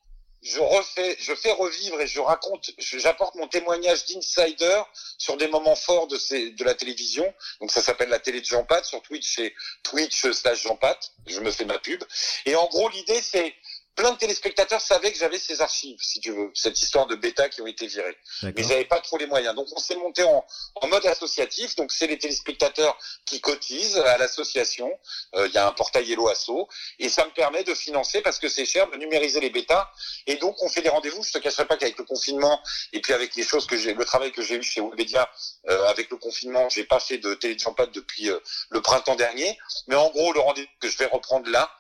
Je refais, je fais revivre et je raconte, j'apporte mon témoignage d'insider sur des moments forts de, la télévision. Donc ça s'appelle la télé de Jean Pat sur Twitch, c'est Twitch slash Jean Pat. Je me fais ma pub. Et en gros, l'idée c'est plein de téléspectateurs savaient que j'avais ces archives, si tu veux, cette histoire de bêta qui ont été virées. Mais ils n'avaient pas trop les moyens. Donc on s'est monté en, en, mode associatif. Donc c'est les téléspectateurs qui cotisent à l'association. Euh, il y a un portail Hello Asso. Et ça me permet de financer, parce que c'est cher, de numériser les bêtas. Et donc on fait des rendez-vous. Je te cacherai pas qu'avec le confinement, et puis avec les choses que j'ai, le travail que j'ai eu chez Webedia, euh, avec le confinement, j'ai pas fait de télé de depuis euh, le printemps dernier. Mais en gros, le rendez-vous que je vais reprendre là,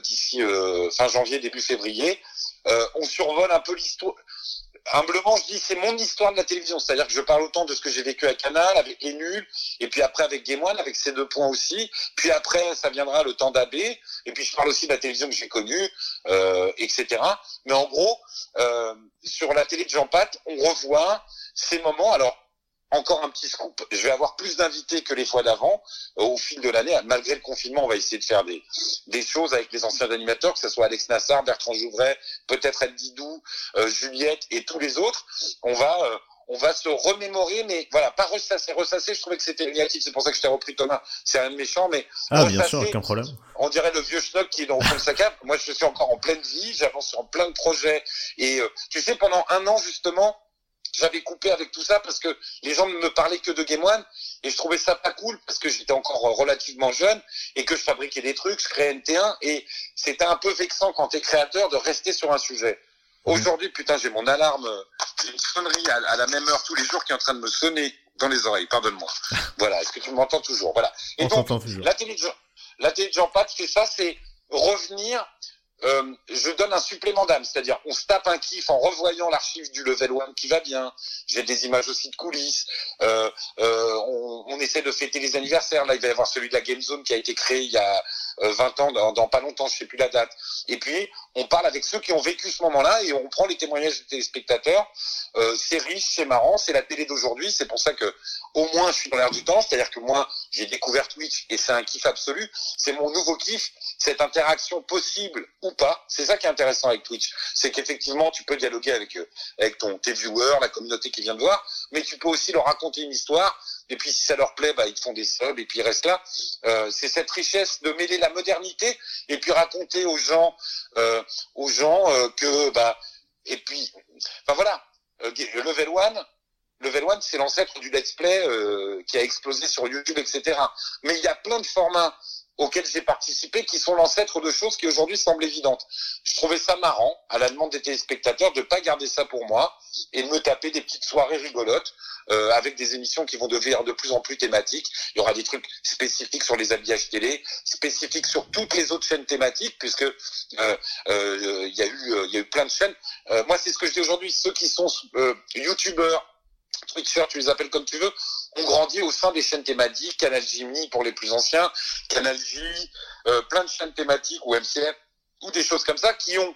d'ici euh, fin janvier, début février. Euh, on survole un peu l'histoire. Humblement, je dis c'est mon histoire de la télévision, c'est-à-dire que je parle autant de ce que j'ai vécu à Canal, avec les nuls, et puis après avec Game avec ces deux points aussi. Puis après, ça viendra le temps d'AB, et puis je parle aussi de la télévision que j'ai connue, euh, etc. Mais en gros, euh, sur la télé de Jean Pat, on revoit ces moments. Alors, encore un petit scoop, je vais avoir plus d'invités que les fois d'avant euh, au fil de l'année. Malgré le confinement, on va essayer de faire des, des choses avec les anciens animateurs, que ce soit Alex Nassar, Bertrand Jouvray, peut-être Ed Didou, euh, Juliette et tous les autres. On va euh, on va se remémorer, mais voilà, pas ressasser. Ressasser, je trouvais que c'était négatif. C'est pour ça que je t'ai repris Thomas. C'est un méchant, mais ah bien sûr, aucun problème. On dirait le vieux schnock qui est dans le fond de sa cave. Moi, je suis encore en pleine vie. J'avance sur plein de projets. Et tu sais, pendant un an justement, j'avais coupé avec tout ça parce que les gens ne me parlaient que de Game One et je trouvais ça pas cool parce que j'étais encore relativement jeune et que je fabriquais des trucs, je créais NT1 et c'était un peu vexant quand tu es créateur de rester sur un sujet. Aujourd'hui, putain, j'ai mon alarme, j'ai une sonnerie à, la même heure tous les jours qui est en train de me sonner dans les oreilles, pardonne-moi. voilà, est-ce que tu m'entends toujours? Voilà. Et donc, la télé, de, la télé de Jean Pat, c'est ça, c'est revenir euh, je donne un supplément d'âme, c'est-à-dire on se tape un kiff en revoyant l'archive du level 1 qui va bien. J'ai des images aussi de coulisses. Euh, euh, on, essaie de fêter les anniversaires. Là, il va y avoir celui de la Game Zone qui a été créé il y a 20 euh, ans, dans, pas longtemps, je sais plus la date. Et puis, on parle avec ceux qui ont vécu ce moment-là et on prend les témoignages des téléspectateurs. C'est riche, c'est marrant, c'est la télé d'aujourd'hui. C'est pour ça que, au moins, je suis dans l'air du temps. C'est-à-dire que moi, j'ai découvert Twitch et c'est un kiff absolu. C'est mon nouveau kiff, cette interaction possible ou C'est ça qui est intéressant avec Twitch. C'est qu'effectivement, tu peux dialoguer avec, euh, ton, tes viewers, la communauté qui vient de voir, mais tu peux aussi leur raconter une histoire et puis si ça leur plaît, bah, ils te font des subs et puis ils restent là. Euh, c'est cette richesse de mêler la modernité et puis raconter aux gens, euh, aux gens que bah et puis, enfin voilà, Level One. Level One, c'est l'ancêtre du let's play qui a explosé sur YouTube, etc. Mais il y a plein de formats auxquels j'ai participé qui sont l'ancêtre de choses qui aujourd'hui semblent évidentes. Je trouvais ça marrant, à la demande des téléspectateurs, de pas garder ça pour moi et de me taper des petites soirées rigolotes euh, avec des émissions qui vont devenir de plus en plus thématiques. Il y aura des trucs spécifiques sur les habillages télé, spécifiques sur toutes les autres chaînes thématiques, puisque euh, euh, il y a eu il y a eu plein de chaînes. moi, c'est ce que je dis aujourd'hui. Ceux qui sont youtubeurs, Twitchers, tu les appelles comme tu veux, ont grandi au sein des chaînes thématiques, Canal Jimmy pour les plus anciens, Canal J, euh, plein de chaînes thématiques ou MCF ou des choses comme ça qui ont,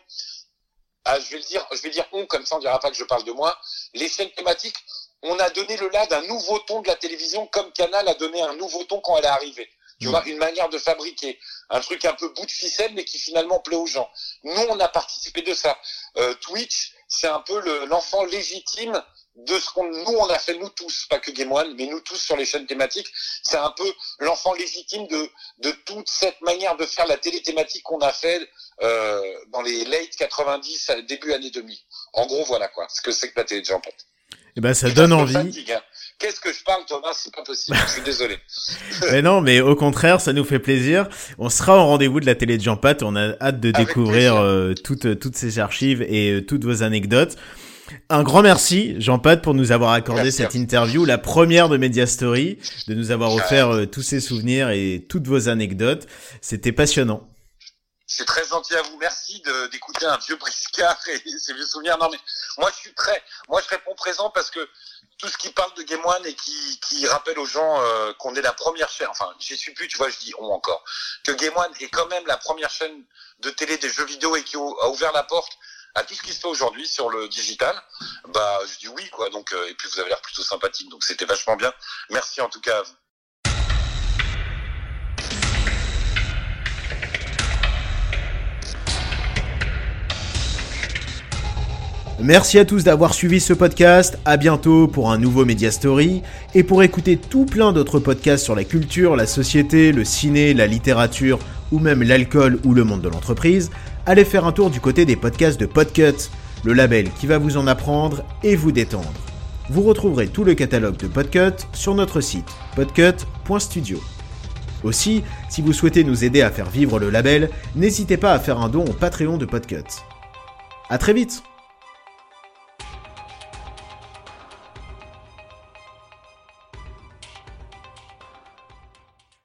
ah, je vais le dire, je vais dire on comme ça on dira pas que je parle de moi. Les chaînes thématiques, on a donné le là d'un nouveau ton de la télévision comme Canal a donné un nouveau ton quand elle est arrivée. Tu mmh. vois, une manière de fabriquer un truc un peu bout de ficelle, mais qui finalement plaît aux gens. Nous, on a participé de ça. Euh, Twitch, c'est un peu l'enfant légitime de ce qu'on nous on a fait nous tous, pas que Game One, mais nous tous sur les chaînes thématiques, c'est un peu l'enfant légitime de de toute cette manière de faire la télé thématique qu'on a fait euh, dans les late 90, début année 2000. En gros, voilà quoi, ce que c'est que la télé de Jean Eh ben, ça donne envie. Hein. Qu'est-ce que je parle, Thomas? C'est pas possible. Je suis désolé. mais non, mais au contraire, ça nous fait plaisir. On sera au rendez-vous de la télé de Jean Pat. On a hâte de découvrir euh, toutes toutes ces archives et euh, toutes vos anecdotes. Un grand merci, Jean-Pat, pour nous avoir accordé cette interview, la première de Media Story, de nous avoir offert euh, tous ces souvenirs et toutes vos anecdotes. C'était passionnant. C'est très gentil à vous. Merci d'écouter un vieux briscard et ces vieux souvenirs. Non, mais moi, je suis prêt. Moi, je réponds présent parce que tout ce qui parle de Game One et qui, qui rappelle aux gens euh, qu'on est la première chaîne, enfin, j'y suis plus, tu vois, je dis on encore, que Game One est quand même la première chaîne de télé des jeux vidéo et qui a ouvert la porte à tout ce qui se fait aujourd'hui sur le digital, bah je dis oui quoi. Donc euh, et puis vous avez l'air plutôt sympathique, donc c'était vachement bien. Merci en tout cas à vous. Merci à tous d'avoir suivi ce podcast. À bientôt pour un nouveau Media Story et pour écouter tout plein d'autres podcasts sur la culture, la société, le ciné, la littérature ou même l'alcool ou le monde de l'entreprise allez faire un tour du côté des podcasts de Podcut, le label qui va vous en apprendre et vous détendre. Vous retrouverez tout le catalogue de Podcut sur notre site podcut.studio. Aussi, si vous souhaitez nous aider à faire vivre le label, n'hésitez pas à faire un don au Patreon de Podcut. A très vite